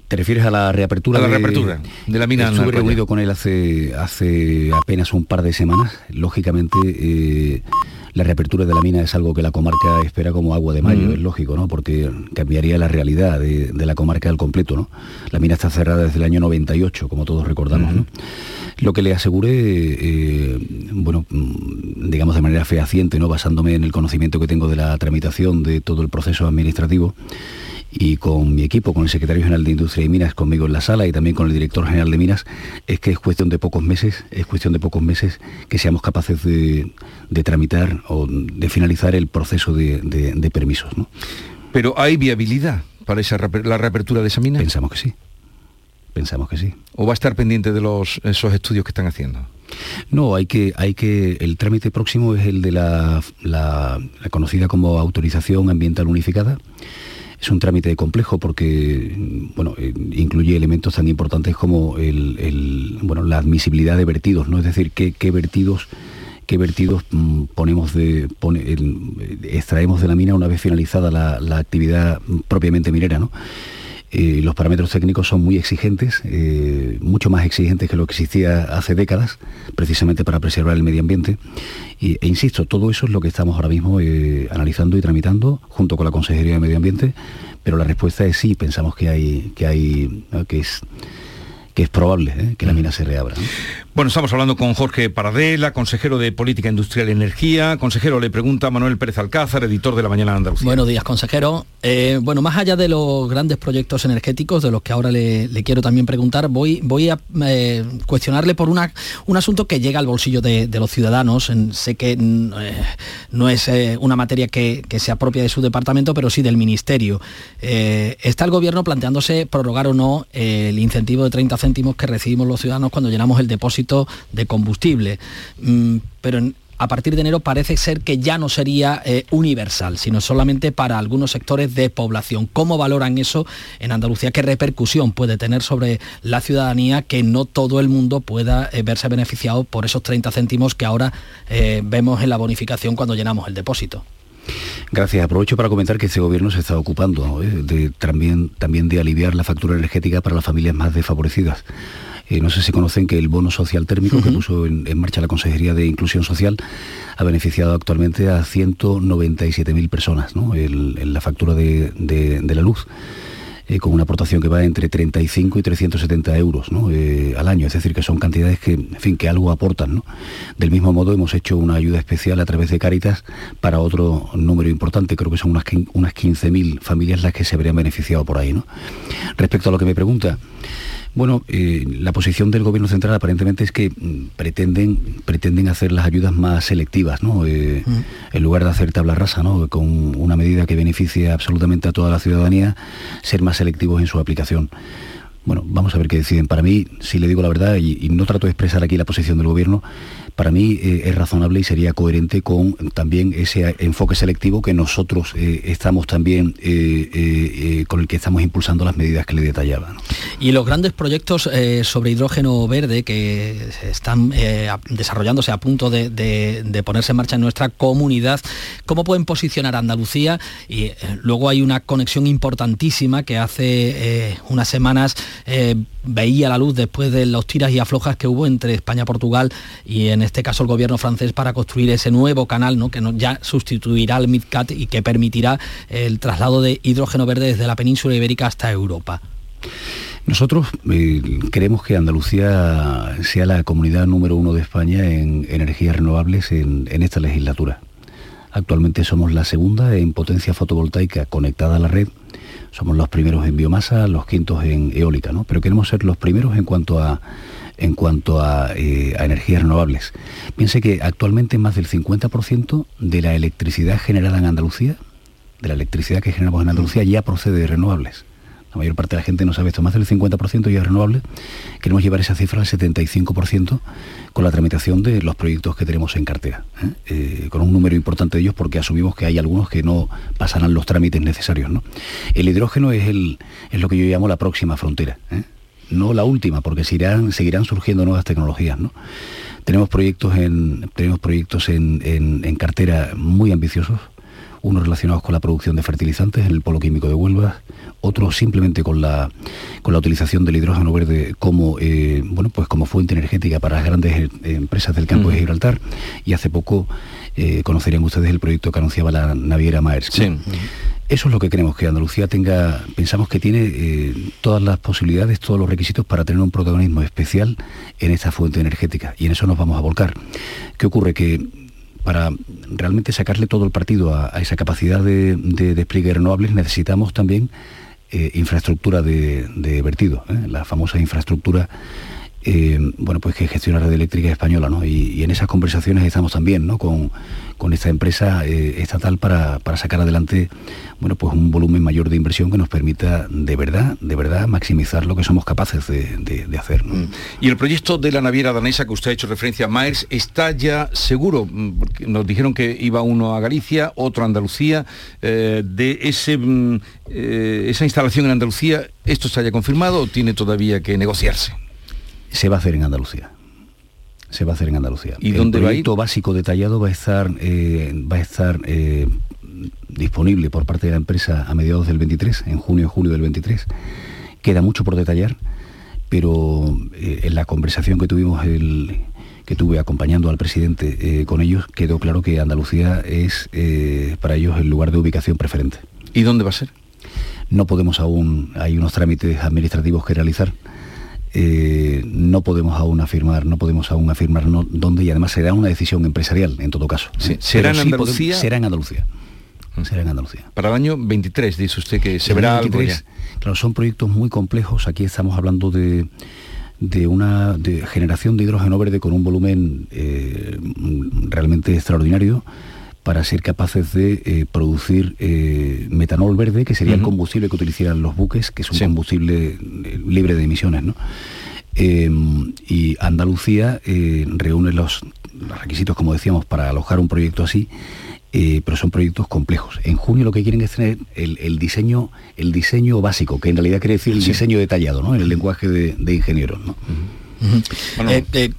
¿Te refieres a la reapertura? A la de, reapertura de la mina. Estuve reunido con él hace, hace apenas un par de semanas. Lógicamente, eh, la reapertura de la mina es algo que la comarca espera como agua de mayo, es lógico, ¿no? Porque cambiaría la realidad de, la comarca al completo, ¿no? La mina está cerrada desde el año 98, como todos recordamos, ¿no? Lo que le aseguré, eh, bueno, mm, digamos de manera fehaciente, ¿no? Basándome en el conocimiento que tengo de la tramitación de todo el proceso administrativo, y con mi equipo, con el secretario general de Industria y Minas conmigo en la sala y también con el director general de Minas, es que es cuestión de pocos meses, es cuestión de pocos meses que seamos capaces de, tramitar o de finalizar el proceso de, permisos. Pero ¿hay viabilidad para esa, la reapertura de esa mina? Pensamos que sí. Pensamos que sí. ¿O va a estar pendiente de los, esos estudios que están haciendo? No, hay que, hay que, el trámite próximo es el de la, la conocida como autorización ambiental unificada es un trámite complejo porque bueno, eh, incluye elementos tan importantes como el, bueno, la admisibilidad de vertidos, ¿no? Es decir, qué, vertidos qué vertidos mm, ponemos de, extraemos de la mina una vez finalizada la, actividad propiamente minera. ¿no? Eh, los parámetros técnicos son muy exigentes, eh, mucho más exigentes que lo que existía hace décadas, precisamente para preservar el medio ambiente. e insisto, todo eso es lo que estamos ahora mismo eh, analizando y tramitando junto con la Consejería de Medio Ambiente, pero la respuesta es sí, pensamos que hay, que hay, que es que es probable ¿eh? que la mina se reabra. Bueno, estamos hablando con Jorge Paradela, consejero de Política Industrial y Energía. Consejero, le pregunta Manuel Pérez Alcázar, editor de La Mañana de Andalucía. Buenos días, consejero. Eh, bueno, más allá de los grandes proyectos energéticos, de los que ahora le, quiero también preguntar, voy, a eh, cuestionarle por un asunto que llega al bolsillo de, los ciudadanos. sé que mm, no es una materia que, que, sea propia de su departamento, pero sí del Ministerio. está el Gobierno planteándose prorrogar o no el incentivo de 30 céntimos que recibimos los ciudadanos cuando llenamos el depósito de combustible. Mm, pero a partir de enero parece ser que ya no sería eh, universal, sino solamente para algunos sectores de población. ¿Cómo valoran eso en Andalucía? ¿Qué repercusión puede tener sobre la ciudadanía que no todo el mundo pueda eh, verse beneficiado por esos 30 céntimos que ahora eh, vemos en la bonificación cuando llenamos el depósito? Gracias. Aprovecho para comentar que este gobierno se está ocupando de, también, también de aliviar la factura energética para las familias más desfavorecidas. Eh, no sé si conocen que el bono social térmico que puso en, marcha la Consejería de Inclusión Social ha beneficiado actualmente a 197.000 personas en la factura de la luz. Eh, con una aportación que va entre 35 y 370 euros eh, al año. Es decir, que son cantidades que, en fin, que algo aportan. Del mismo modo, hemos hecho una ayuda especial a través de Cáritas para otro número importante, creo que son unas, unas 15.000 familias las que se habrían beneficiado por ahí. ¿no? Respecto a lo que me pregunta, bueno, eh, la posición del Gobierno Central aparentemente es que mm, pretenden, pretenden hacer las ayudas más selectivas, ¿no? Eh, mm. En lugar de hacer tabla rasa, ¿no? Con una medida que beneficie absolutamente a toda la ciudadanía, ser más selectivos en su aplicación. Bueno, vamos a ver qué deciden. Para mí, si le digo la verdad, y, no trato de expresar aquí la posición del Gobierno, para mí eh, es razonable y sería coherente con también ese enfoque selectivo que nosotros eh, estamos también, eh, con el que estamos impulsando las medidas que le detallaba. Y los grandes proyectos sobre hidrógeno verde que están desarrollándose a punto de, ponerse en marcha en nuestra comunidad, ¿cómo pueden posicionar a Andalucía? Y luego hay una conexión importantísima que hace unas semanas veía la luz después de los tiras y aflojas que hubo entre España, Portugal y en este caso el gobierno francés, para construir ese nuevo canal ¿no? que ya sustituirá al MidCat y que permitirá el traslado de hidrógeno verde desde la península ibérica hasta Europa. Nosotros eh, queremos que Andalucía sea la comunidad número uno de España en energías renovables en, esta legislatura. Actualmente somos la segunda en potencia fotovoltaica conectada a la red. Somos los primeros en biomasa, los quintos en eólica, ¿no? Pero queremos ser los primeros en cuanto a en cuanto a, eh, a energías renovables. Piense que actualmente más del 50% de la electricidad generada en Andalucía, de la electricidad que generamos en Andalucía, ya procede de renovables la mayor parte de la gente no sabe esto, más del 50% ya es renovable, queremos llevar esa cifra al 75% con la tramitación de los proyectos que tenemos en cartera, ¿eh? Eh, con un número importante de ellos porque asumimos que hay algunos que no pasarán los trámites necesarios. El hidrógeno es, el, es lo que yo llamo la próxima frontera. ¿eh? no la última, porque seguirán, surgiendo nuevas tecnologías. Tenemos proyectos en, tenemos proyectos en cartera muy ambiciosos, unos relacionados con la producción de fertilizantes en el polo químico de Huelva, otros simplemente con la, con la utilización del hidrógeno verde como, eh, bueno, pues como fuente energética para las grandes eh, empresas del campo de Gibraltar. Y hace poco eh, conocerían ustedes el proyecto que anunciaba la naviera Maersk. Eso es lo que queremos, que Andalucía tenga, pensamos que tiene todas las posibilidades, todos los requisitos para tener un protagonismo especial en esta fuente energética y en eso nos vamos a volcar. ¿Qué ocurre? Que para realmente sacarle todo el partido a, esa capacidad de, despliegue de renovables necesitamos también infraestructura de, vertido, ¿eh? la famosa infraestructura eh, bueno, pues que gestiona red eléctrica española, ¿no? Y, en esas conversaciones estamos también, ¿no? Con, esta empresa estatal para, sacar adelante, bueno, pues un volumen mayor de inversión que nos permita de verdad, de verdad, maximizar lo que somos capaces de, hacer. Mm. Y el proyecto de la naviera danesa que usted ha hecho referencia a Myers está ya seguro, mm, nos dijeron que iba uno a Galicia, otro a Andalucía, de ese, mm, esa instalación en Andalucía, ¿esto está ya confirmado o tiene todavía que negociarse? Se va a hacer en Andalucía. Se va a hacer en Andalucía. ¿Y dónde va a ir? básico detallado va a estar, eh, va a estar eh, disponible por parte de la empresa a mediados del 23, en junio julio del 23. Queda mucho por detallar, pero eh, en la conversación que tuvimos el, que tuve acompañando al presidente con ellos, quedó claro que Andalucía es para ellos el lugar de ubicación preferente. ¿Y dónde va a ser? No podemos aún, hay unos trámites administrativos que realizar eh, no podemos aún afirmar, no podemos aún afirmar dónde y además será una decisión empresarial en todo caso. ¿Será, en Andalucía? será en Andalucía. Será en Andalucía. Para el año 23, dice usted que se verá algo Claro, son proyectos muy complejos. Aquí estamos hablando de, de una generación de hidrógeno verde con un volumen eh, realmente extraordinario para ser capaces de eh, producir eh, metanol verde, que sería el combustible que utilizaran los buques, que es un combustible eh, libre de emisiones. Em, y Andalucía reúne los, requisitos, como decíamos, para alojar un proyecto así, pero son proyectos complejos. En junio lo que quieren es tener el, diseño, el diseño básico, que en realidad quiere decir el diseño detallado, ¿no? en el lenguaje de, ingenieros. Eh, eh,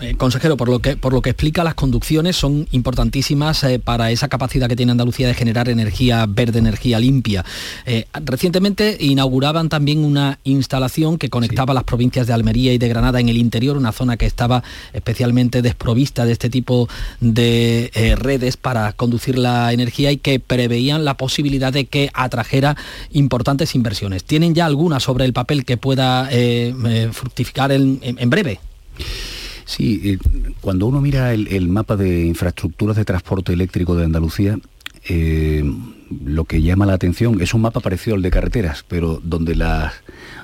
eh, consejero, por lo, que, por lo que explica, las conducciones son importantísimas para esa capacidad que tiene Andalucía de generar energía verde, energía limpia. recientemente inauguraban también una instalación que conectaba las provincias de Almería y de Granada en el interior, una zona que estaba especialmente desprovista de este tipo de redes para conducir la energía y que preveían la posibilidad de que atrajera importantes inversiones. ¿Tienen ya alguna sobre el papel que pueda fructificar en, en breve. Sí, eh, cuando uno mira el, mapa de infraestructuras de transporte eléctrico de Andalucía, eh, lo que llama la atención es un mapa parecido al de carreteras, pero donde las,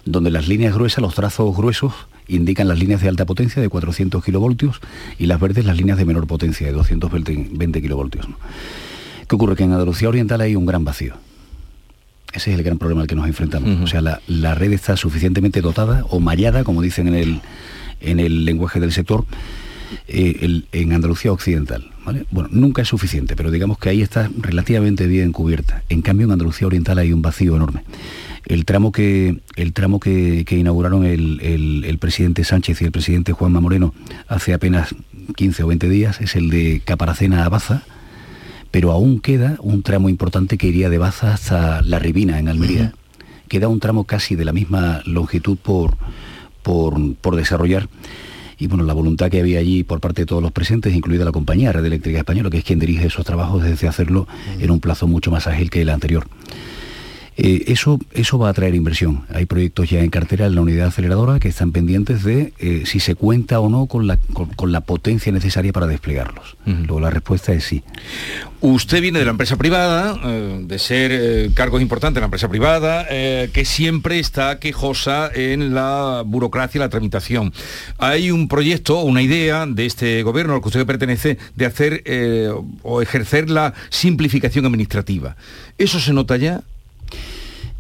donde las líneas gruesas, los trazos gruesos, indican las líneas de alta potencia de 400 kilovoltios y las verdes las líneas de menor potencia de 220 kilovoltios. ¿Qué ocurre? Que en Andalucía Oriental hay un gran vacío. Ese es el gran problema al que nos enfrentamos. O sea, la, red está suficientemente dotada o mallada, como dicen en el, en el lenguaje del sector, eh, en Andalucía Occidental. Bueno, nunca es suficiente, pero digamos que ahí está relativamente bien cubierta. En cambio, en Andalucía Oriental hay un vacío enorme. El tramo que, el tramo que, inauguraron el, el, presidente Sánchez y el presidente Juanma Moreno hace apenas 15 o 20 días es el de Caparacena a Baza, pero aún queda un tramo importante que iría de Baza hasta La Ribina, en Almería. Queda un tramo casi de la misma longitud por, por, desarrollar y bueno, la voluntad que había allí por parte de todos los presentes, incluida la compañía Red Eléctrica Española, que es quien dirige esos trabajos desde hacerlo en un plazo mucho más ágil que el anterior. Eh, eso, eso va a traer inversión. Hay proyectos ya en cartera en la unidad aceleradora que están pendientes de eh, si se cuenta o no con la, con, la potencia necesaria para desplegarlos. Luego la respuesta es sí. Usted viene de la empresa privada, eh, de ser cargos importantes en la empresa privada, que siempre está quejosa en la burocracia y la tramitación. Hay un proyecto, una idea de este gobierno al que usted pertenece de hacer o ejercer la simplificación administrativa. ¿Eso se nota ya?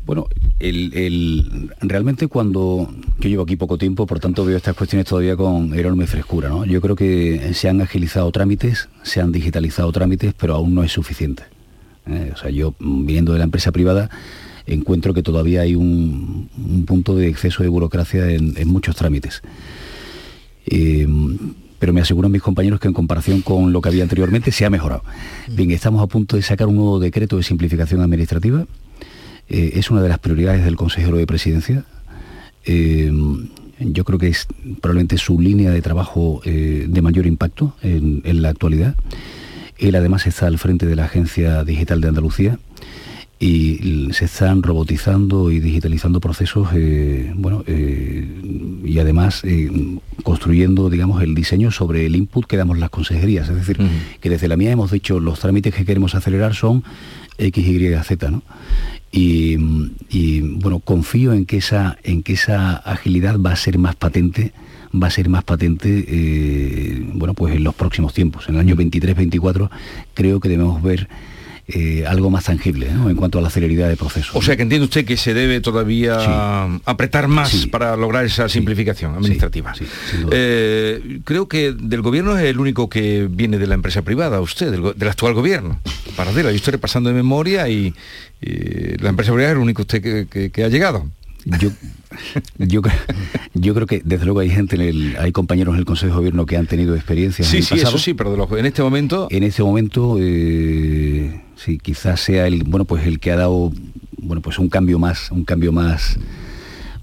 Bueno, el, realmente cuando yo llevo aquí poco tiempo, por tanto veo estas cuestiones todavía con enorme frescura. ¿no? Yo creo que se han agilizado trámites, se han digitalizado trámites, pero aún no es suficiente. ¿eh? O sea, yo viniendo de la empresa privada encuentro que todavía hay un, punto de exceso de burocracia en, muchos trámites. Eh, pero me aseguran mis compañeros que en comparación con lo que había anteriormente se ha mejorado. Bien, estamos a punto de sacar un nuevo decreto de simplificación administrativa eh, es una de las prioridades del consejero de presidencia. Eh, yo creo que es probablemente su línea de trabajo eh, de mayor impacto en, la actualidad. Él además está al frente de la Agencia Digital de Andalucía y se están robotizando y digitalizando procesos, bueno, y además construyendo, digamos, el diseño sobre el input que damos las consejerías. Es decir, que desde la mía hemos dicho los trámites que queremos acelerar son X, Y, Z, ¿no? Y, bueno, confío en que, esa, en que esa agilidad va a ser más patente va a ser más patente eh, bueno pues en los próximos tiempos. En el año 23-24 creo que debemos ver eh, algo más tangible en cuanto a la celeridad de proceso. O sea que entiende usted que se debe todavía apretar más para lograr esa simplificación administrativa. Eh, creo que del gobierno es el único que viene de la empresa privada, usted, del, actual gobierno. Para yo estoy repasando de memoria y, la empresa privada es el único usted que, ha llegado. Yo, yo, yo, creo que desde luego hay gente, hay compañeros en el Consejo de Gobierno que han tenido experiencias. Sí, en sí, eso sí, pero en este momento. En este momento eh, sí, quizás sea el, bueno, pues el que ha dado, bueno, pues un cambio más, un cambio más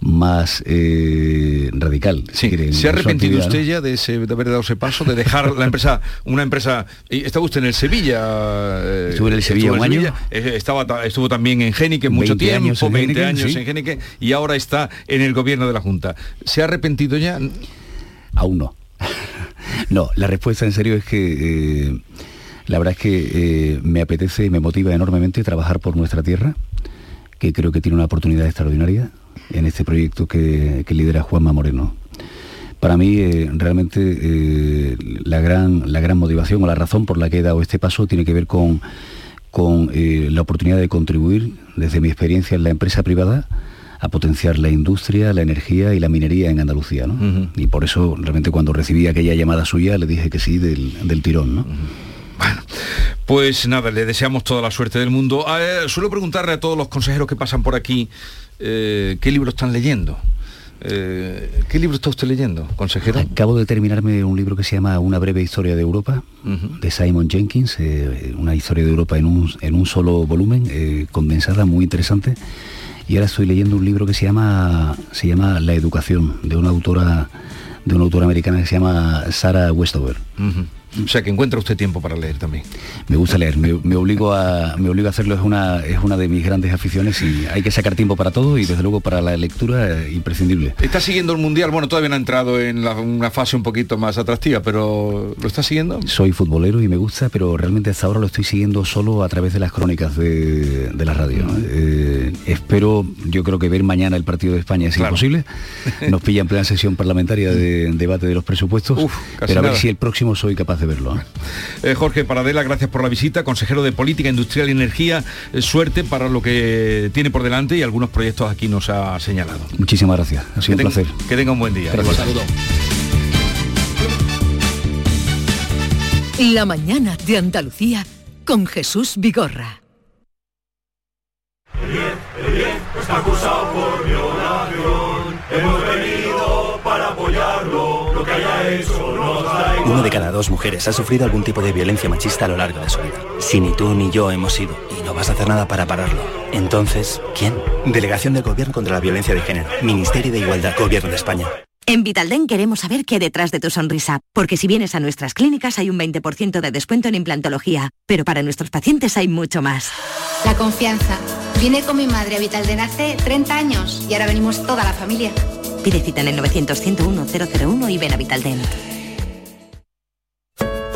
más eh, radical. ¿Se ha arrepentido usted ya de, haber dado ese paso, de dejar la empresa, una empresa... Estaba usted en el Sevilla. Eh, Estuve en el Sevilla un año. Eh, estaba, estuvo también en Génique mucho tiempo, 20 años en Génique, y ahora está en el gobierno de la Junta. ¿Se ha arrepentido ya? Aún no. no, la respuesta en serio es que la verdad es que eh, me apetece y me motiva enormemente trabajar por nuestra tierra, que creo que tiene una oportunidad extraordinaria en este proyecto que, lidera Juanma Moreno. Para mí, eh, realmente, eh, la, gran, la gran motivación o la razón por la que he dado este paso tiene que ver con, con la oportunidad de contribuir, desde mi experiencia en la empresa privada, a potenciar la industria, la energía y la minería en Andalucía. Y por eso, realmente, cuando recibí aquella llamada suya, le dije que sí del, tirón. ¿no? Bueno, pues nada, le deseamos toda la suerte del mundo. suelo preguntarle a todos los consejeros que pasan por aquí eh, qué libro están leyendo. Eh, ¿Qué libro está usted leyendo, consejero? Acabo de terminarme un libro que se llama Una breve historia de Europa, de Simon Jenkins, eh, una historia de Europa en un, en un solo volumen, condensada, muy interesante. Y ahora estoy leyendo un libro que se llama, se llama La educación, de una autora de una autora americana que se llama Sarah Westover. O sea que encuentra usted tiempo para leer también. Me gusta leer, me, obligo, a, me obligo a hacerlo, es una, es una de mis grandes aficiones y hay que sacar tiempo para todo y desde luego para la lectura eh, imprescindible. ¿Está siguiendo el Mundial? Bueno, todavía no ha entrado en una fase un poquito más atractiva, pero ¿lo está siguiendo? Soy futbolero y me gusta, pero realmente hasta ahora lo estoy siguiendo solo a través de las crónicas de, la radio. Eh, espero, yo creo que ver mañana el partido de España es imposible. Nos pilla en plena sesión parlamentaria de debate de los presupuestos, pero a ver si el próximo soy capaz de verlo. ¿eh? Eh, Jorge Paradela, gracias por la visita, consejero de Política Industrial y Energía, eh, suerte para lo que tiene por delante y algunos proyectos aquí nos ha señalado. Muchísimas gracias, ha sido un placer. Que tenga un buen día. Gracias. Saludo. La mañana de Andalucía con Jesús Vigorra. Hemos venido para apoyarlo, lo que haya hecho uno de cada dos mujeres ha sufrido algún tipo de violencia machista a lo largo de su vida. Si ni tú ni yo hemos sido y no vas a hacer nada para pararlo, entonces, ¿quién? Delegación del Gobierno contra la Violencia de Género. Ministerio de Igualdad. Gobierno de España. En Vitalden queremos saber qué detrás de tu sonrisa, porque si vienes a nuestras clínicas hay un 20% de descuento en implantología, pero para nuestros pacientes hay mucho más. La confianza. Vine con mi madre a Vitalden hace 30 años y ahora venimos toda la familia. Pide cita en el 900 101 001 y ven a Vitalden.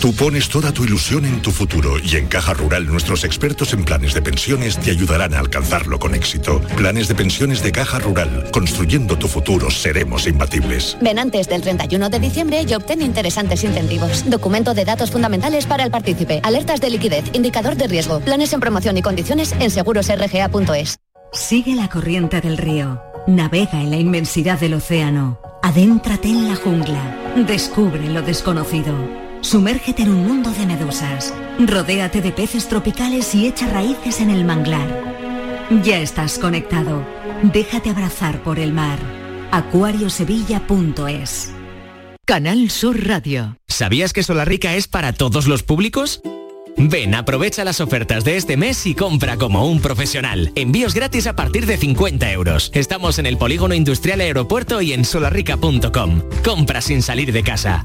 Tú pones toda tu ilusión en tu futuro y en Caja Rural nuestros expertos en planes de pensiones te ayudarán a alcanzarlo con éxito. Planes de pensiones de Caja Rural. Construyendo tu futuro seremos imbatibles. Ven antes del 31 de diciembre y obtén interesantes incentivos. Documento de datos fundamentales para el partícipe. Alertas de liquidez. Indicador de riesgo. Planes en promoción y condiciones en segurosrga.es. Sigue la corriente del río. Navega en la inmensidad del océano. Adéntrate en la jungla. Descubre lo desconocido. Sumérgete en un mundo de medusas. Rodéate de peces tropicales y echa raíces en el manglar. Ya estás conectado. Déjate abrazar por el mar. acuariosevilla.es Canal Sur Radio. ¿Sabías que Rica es para todos los públicos? Ven, aprovecha las ofertas de este mes y compra como un profesional. Envíos gratis a partir de 50 euros. Estamos en el Polígono Industrial Aeropuerto y en solarrica.com. Compra sin salir de casa.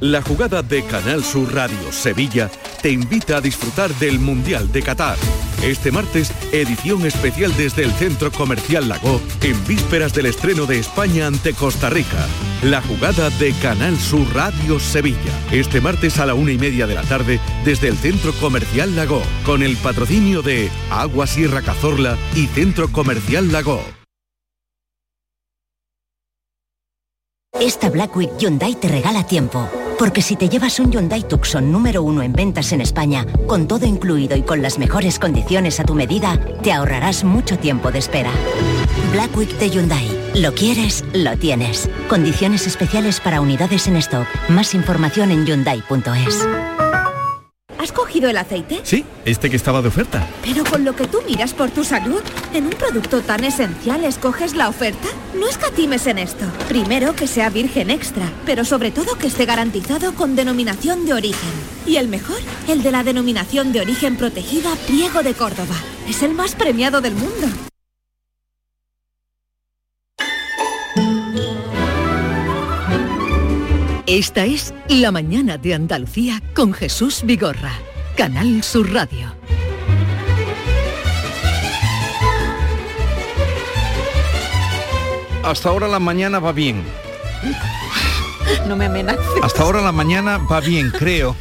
La jugada de Canal Sur Radio Sevilla te invita a disfrutar del Mundial de Qatar. Este martes, edición especial desde el Centro Comercial Lago, en vísperas del estreno de España ante Costa Rica. La jugada de Canal Sur Radio Sevilla. Este martes a la una y media de la tarde desde el Centro Comercial Lago, con el patrocinio de Agua Sierra Cazorla y Centro Comercial Lago. Esta Black Week Hyundai te regala tiempo. Porque si te llevas un Hyundai Tucson número uno en ventas en España, con todo incluido y con las mejores condiciones a tu medida, te ahorrarás mucho tiempo de espera. Black Week de Hyundai. Lo quieres, lo tienes. Condiciones especiales para unidades en stock. Más información en hyundai.es. ¿Has cogido el aceite? Sí, este que estaba de oferta. Pero con lo que tú miras por tu salud, en un producto tan esencial escoges la oferta. No escatimes en esto. Primero que sea virgen extra, pero sobre todo que esté garantizado con denominación de origen. Y el mejor, el de la denominación de origen protegida Priego de Córdoba. Es el más premiado del mundo. Esta es La Mañana de Andalucía con Jesús Vigorra, Canal Sur Radio. Hasta ahora la mañana va bien. No me amenaces. Hasta ahora la mañana va bien, creo.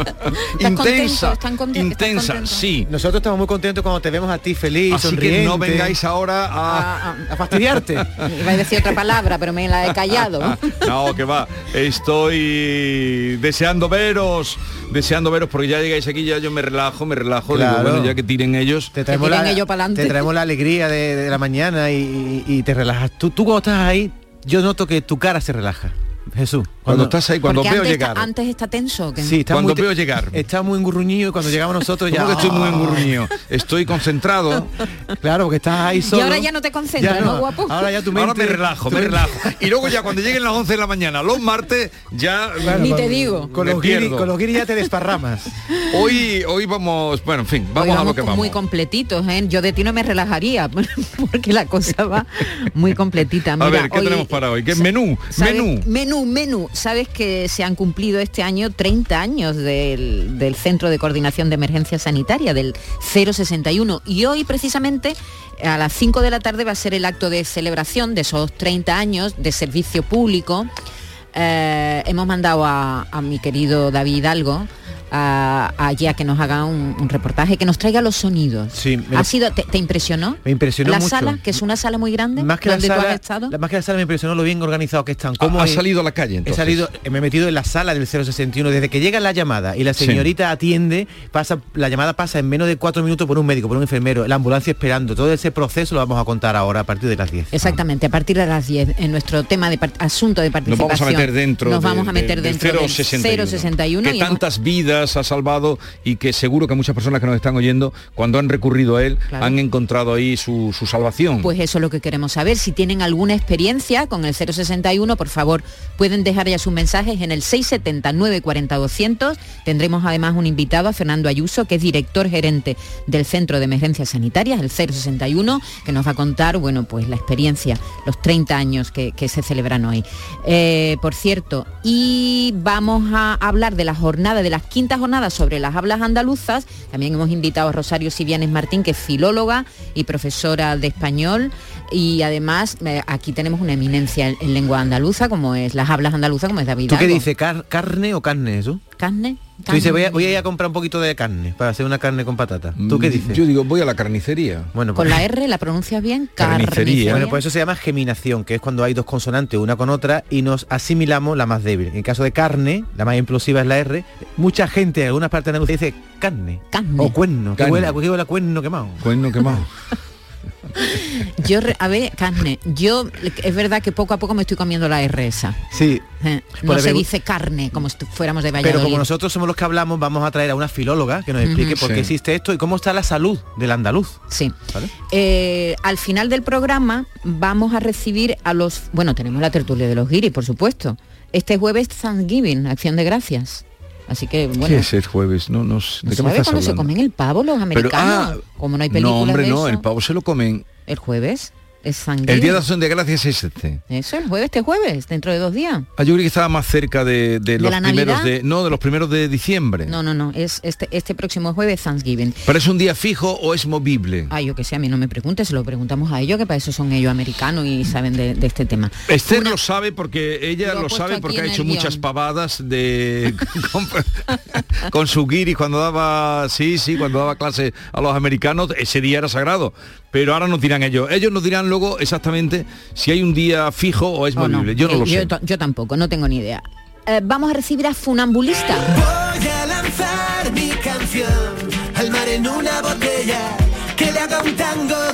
intensa, intensa, sí. Nosotros estamos muy contentos cuando te vemos a ti feliz, Así que no vengáis ahora a, a, fastidiarte. Iba a decir otra palabra, pero me la he callado. no, que va. Estoy deseando veros, deseando veros porque ya llegáis aquí, ya yo me relajo, me relajo. Digo, bueno, ya que tiren ellos. Te traemos, la, te traemos la alegría de, la mañana y, te relajas. Tú, tú cuando estás ahí, yo noto que tu cara se relaja. Jesús. Cuando, estás ahí, cuando veo llegar. antes está tenso. Que... Sí, cuando veo llegar. Está muy engurruñido y cuando llegamos nosotros ya... que estoy muy engurruñido? Estoy concentrado. claro, porque estás ahí solo. Y ahora ya no te concentras, no, guapo? Ahora ya tu mente... Ahora me relajo, me relajo. Y luego ya cuando lleguen las 11 de la mañana, los martes, ya... Ni te digo. Con los, guiris, con los ya te desparramas. hoy, hoy vamos... Bueno, en fin, vamos, a lo que vamos. Muy completitos, ¿eh? Yo de ti no me relajaría, porque la cosa va muy completita. a ver, ¿qué tenemos para hoy? ¿Qué menú? Menú. Menú, menú. ¿Sabes que se han cumplido este año 30 años del, Centro de Coordinación de Emergencia Sanitaria, del 061. Y hoy precisamente a las 5 de la tarde va a ser el acto de celebración de esos 30 años de servicio público. Eh, hemos mandado a, mi querido David Hidalgo allí a que nos haga un, reportaje, que nos traiga los sonidos. Sí, ¿Ha sido, te, impresionó? Me impresionó la mucho. sala, que es una sala muy grande, más que donde la tú has estado. La, más que la sala me impresionó lo bien organizado que están. ¿Cómo ha salido a la calle entonces? He salido, me he metido en la sala del 061. Desde que llega la llamada y la señorita atiende, pasa, la llamada pasa en menos de cuatro minutos por un médico, por un enfermero, la ambulancia esperando. Todo ese proceso lo vamos a contar ahora a partir de las 10. Exactamente, a partir de las 10 en nuestro tema de asunto de participación. Nos vamos a meter dentro. Nos vamos a meter dentro del 061. que tantas vidas ha salvado y que seguro que muchas personas que nos están oyendo, cuando han recurrido a él, han encontrado ahí su, salvación. Pues eso es lo que queremos saber. Si tienen alguna experiencia con el 061, por favor, pueden dejar ya sus mensajes en el 679 40 200. Tendremos además un invitado a Fernando Ayuso, que es director gerente del Centro de Emergencias Sanitarias, el 061, que nos va a contar, bueno, pues la experiencia, los 30 años que, se celebran hoy. Eh, por cierto, y vamos a hablar de la jornada, de las quintas jornadas sobre las hablas andaluzas. También hemos invitado a Rosario Sivianes Martín, que es filóloga y profesora de español. Y además eh, aquí tenemos una eminencia en, lengua andaluza, como es las hablas andaluzas, como es David. ¿Tú qué dices? ¿Carne o carne eso? Carne. Tú dices, voy a, ir a comprar un poquito de carne para hacer una carne con patata. ¿Tú qué mm, dices? Yo digo, voy a la carnicería. Bueno, con pues la R la pronuncias bien, carnicería. Bueno, pues eso se llama geminación, que es cuando hay dos consonantes una con otra y nos asimilamos la más débil. En caso de carne, la más implosiva es la R. Mucha gente en algunas partes de Andalucía dice carne. Carne. O cuerno. Que huele, que huele a cuerno quemado. Cuerno quemado. Yo, a ver, carne, yo, es verdad que poco a poco me estoy comiendo la R esa. Sí. Eh, no se dice carne, como si fuéramos de Valladolid. Pero como nosotros somos los que hablamos, vamos a traer a una filóloga que nos explique por qué existe esto y cómo está la salud del andaluz. Sí. Eh, al final del programa vamos a recibir a los... Bueno, tenemos la tertulia de los guiris, por supuesto. Este jueves Thanksgiving, Acción de Gracias. Así que bueno. ¿Qué es el jueves? No, no, ¿de qué me cuando se comen el pavo los americanos? Ah, como no hay películas No, hombre, no, el pavo se lo comen. ¿El jueves? El Día de Acción de Gracias es este. Eso, el jueves, este jueves, dentro de dos días. Ah, yo creo que estaba más cerca de, los primeros de. No, de los primeros de diciembre. No, no, no. Es este, este próximo jueves Thanksgiving. ¿Pero es un día fijo o es movible? Ah, yo que sé, a mí no me preguntes, se lo preguntamos a ellos, que para eso son ellos americanos y saben de, este tema. Esther lo sabe porque ella lo, sabe porque ha hecho muchas pavadas de con, su guiri cuando daba. Sí, sí, cuando daba clase a los americanos, ese día era sagrado. Pero ahora nos dirán ellos. Ellos nos dirán luego exactamente si hay un día fijo o es movible. Yo no lo eh, sé. Yo tampoco, no tengo ni idea. Eh, vamos a recibir a Funambulista. Voy a lanzar mi canción al mar en una botella que le haga un tango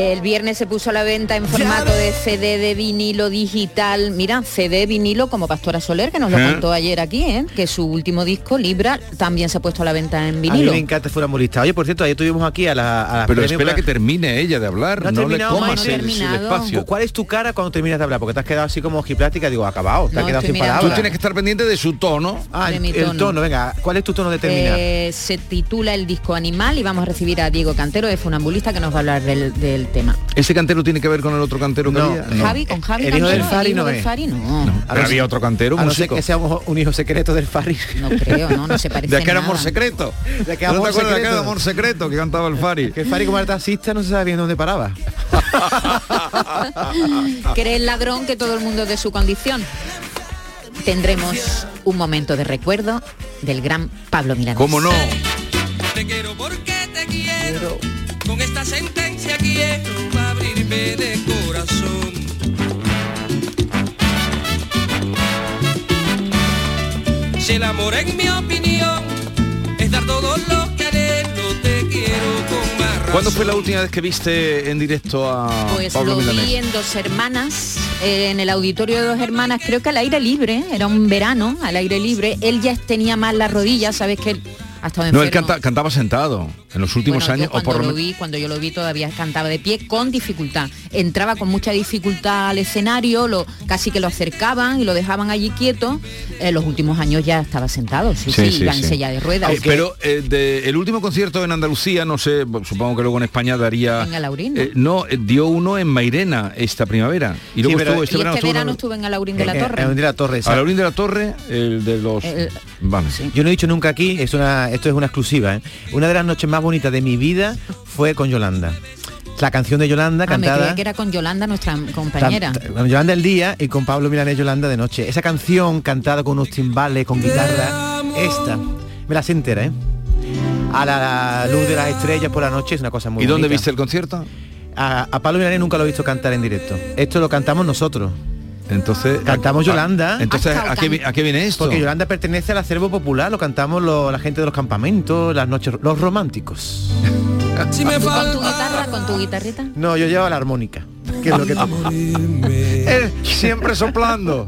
El viernes se puso a la venta en formato de CD de vinilo digital. Mira, CD vinilo como Pastora Soler, que nos lo ¿Eh? contó ayer aquí, ¿eh? que su último disco, Libra, también se ha puesto a la venta en vinilo. A mí me encanta fuera molista. Oye, por cierto, ayer tuvimos aquí a la... Pero espera que termine ella de hablar, no, le comas el, espacio. ¿Cuál es tu cara cuando terminas de hablar? Porque te has quedado así como ojiplática, digo, acabado, te has quedado sin palabras. Tú tienes que estar pendiente de su tono. Ah, el, tono. venga, ¿cuál es tu tono de terminar? Eh, se titula el disco Animal y vamos a recibir a Diego Cantero de Funambulista que nos va a hablar del, del tema cantero tiene que ver con el otro cantero que había? Javi, con Javi. El hijo del Fari no es. no. había otro cantero, un músico. que seamos un hijo secreto del Fari. No creo, no, no se parece De que era amor secreto. De que amor ¿No te acuerdas de amor secreto que cantaba el Fari? Que el Fari como era taxista no se sabía dónde paraba. que el ladrón que todo el mundo de su condición. Tendremos un momento de recuerdo del gran Pablo Milanés. ¿Cómo no? Te quiero porque te quiero. Con esta sentencia quiero abrirme de corazón. Si el amor en mi opinión es dar todo lo que te quiero con más razón. ¿Cuándo fue la última vez que viste en directo a pues Pablo lo vi en Dos Hermanas, en el auditorio de Dos Hermanas, creo que al aire libre, era un verano, al aire libre. Él ya tenía mal las rodillas, sabes que él no, él cantaba sentado en los últimos años. o por lo vi, cuando yo lo vi todavía cantaba de pie con dificultad. Entraba con mucha dificultad al escenario, lo, casi que lo acercaban y lo dejaban allí quieto. En los últimos años ya estaba sentado, sí, sí, sí, en silla de ruedas. pero eh, el último concierto en Andalucía, no sé, supongo que luego en España daría... En Alaurín, ¿no? Eh, no, eh, dio uno en Mairena esta primavera. Y luego estuvo, este, verano, este verano estuvo en Alaurín de la Torre. de la Torre, Alaurín de la Torre, el de los... Yo no he dicho nunca aquí, es una, esto es una exclusiva, ¿eh? una de las noches más más bonita de mi vida fue con Yolanda la canción de Yolanda ah, cantada. Me que era con Yolanda, nuestra compañera. Con Yolanda el día y con Pablo Milanés Yolanda de noche. Esa canción cantada con unos timbales, con guitarra, esta, me la sé entera, ¿eh? A la luz de las estrellas por la noche es una cosa muy ¿Y dónde viste el concierto? A, Pablo Milanés nunca lo he visto cantar en directo. Esto lo cantamos nosotros. Entonces cantamos Yolanda. Entonces ¿a qué, viene esto? Porque Yolanda pertenece al acervo popular, lo cantamos la gente de los campamentos, las noches, los románticos. ¿Con tu guitarra, con tu guitarrita? No, yo llevo la armónica. Que es lo que siempre soplando.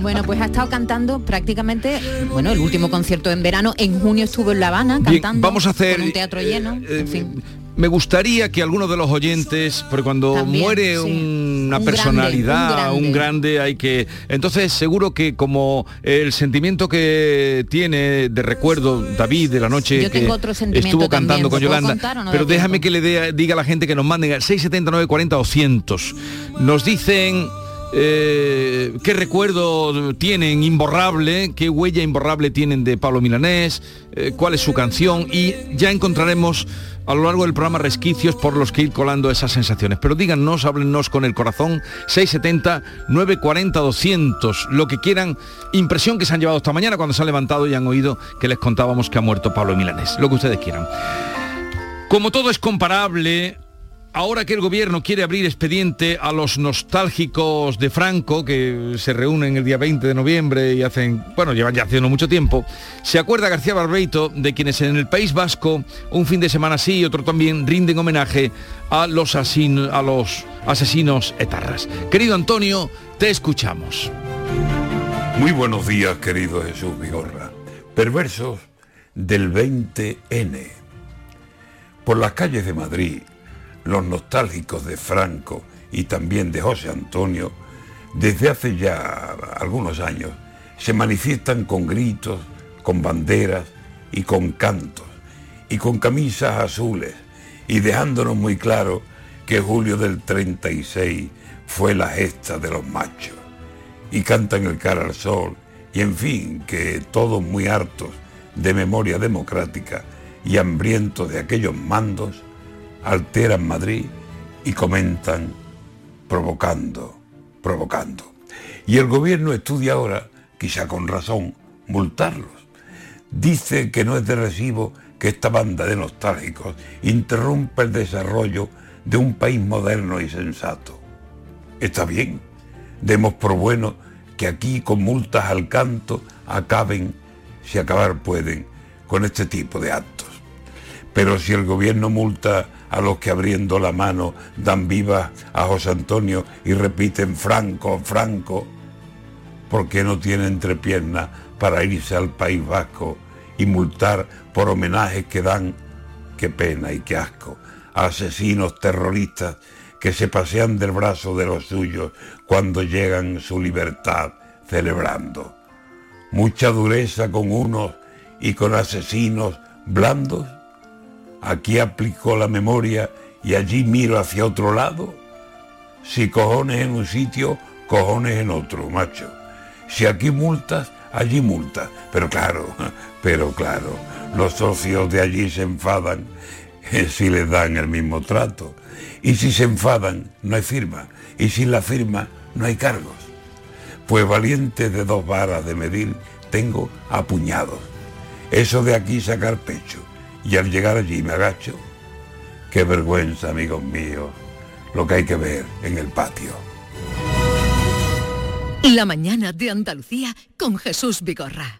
Bueno, pues ha estado cantando prácticamente, bueno, el último concierto en verano. En junio estuvo en La Habana cantando. vamos a hacer un teatro lleno. Eh, en fin me gustaría que algunos de los oyentes, porque cuando muere una personalidad, un grande, hay que... Entonces seguro que como el sentimiento que tiene de recuerdo David de la noche que estuvo cantando con Yolanda, pero déjame que le diga a la gente que nos manden 679 40 200. Nos dicen eh, qué recuerdo tienen imborrable, qué huella imborrable tienen de Pablo Milanés, eh, cuál es su canción y ya encontraremos a lo largo del programa resquicios por los que ir colando esas sensaciones. Pero díganos, háblennos con el corazón, 670 940 200, lo que quieran, impresión que se han llevado esta mañana cuando se han levantado y han oído que les contábamos que ha muerto Pablo Milanés, lo que ustedes quieran. Como todo es comparable, Ahora que el gobierno quiere abrir expediente a los nostálgicos de Franco, que se reúnen el día 20 de noviembre y hacen, bueno, llevan ya haciendo mucho tiempo, se acuerda García Barbeito de quienes en el País Vasco, un fin de semana sí y otro también, rinden homenaje a los, a los asesinos etarras. Querido Antonio, te escuchamos. Muy buenos días, querido Jesús Vigorra. Perversos del 20N. Por las calles de Madrid, los nostálgicos de Franco y también de José Antonio, desde hace ya algunos años, se manifiestan con gritos, con banderas y con cantos, y con camisas azules, y dejándonos muy claro que julio del 36 fue la gesta de los machos, y cantan el cara al sol, y en fin, que todos muy hartos de memoria democrática y hambrientos de aquellos mandos, alteran Madrid y comentan provocando, provocando. Y el gobierno estudia ahora, quizá con razón, multarlos. Dice que no es de recibo que esta banda de nostálgicos interrumpa el desarrollo de un país moderno y sensato. Está bien, demos por bueno que aquí con multas al canto acaben, si acabar pueden, con este tipo de actos. Pero si el gobierno multa a los que abriendo la mano dan viva a José Antonio y repiten Franco, Franco, porque no tiene entrepierna para irse al País Vasco y multar por homenajes que dan, qué pena y qué asco, a asesinos terroristas que se pasean del brazo de los suyos cuando llegan su libertad celebrando. Mucha dureza con unos y con asesinos blandos aquí aplico la memoria y allí miro hacia otro lado. Si cojones en un sitio, cojones en otro, macho. Si aquí multas, allí multas. Pero claro, pero claro, los socios de allí se enfadan si les dan el mismo trato. Y si se enfadan, no hay firma. Y sin la firma, no hay cargos. Pues valiente de dos varas de medir, tengo apuñados. Eso de aquí sacar pecho y al llegar allí me agacho. Qué vergüenza, amigos míos, lo que hay que ver en el patio. La mañana de Andalucía con Jesús Vigorra.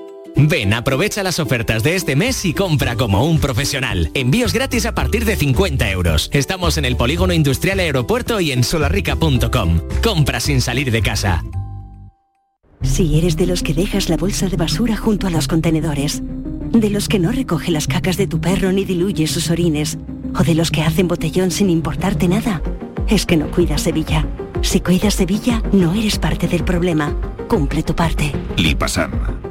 Ven, aprovecha las ofertas de este mes y compra como un profesional. Envíos gratis a partir de 50 euros. Estamos en el Polígono Industrial Aeropuerto y en solarrica.com. Compra sin salir de casa. Si eres de los que dejas la bolsa de basura junto a los contenedores, de los que no recoge las cacas de tu perro ni diluye sus orines, o de los que hacen botellón sin importarte nada, es que no cuidas Sevilla. Si cuidas Sevilla, no eres parte del problema. Cumple tu parte. Lipasan.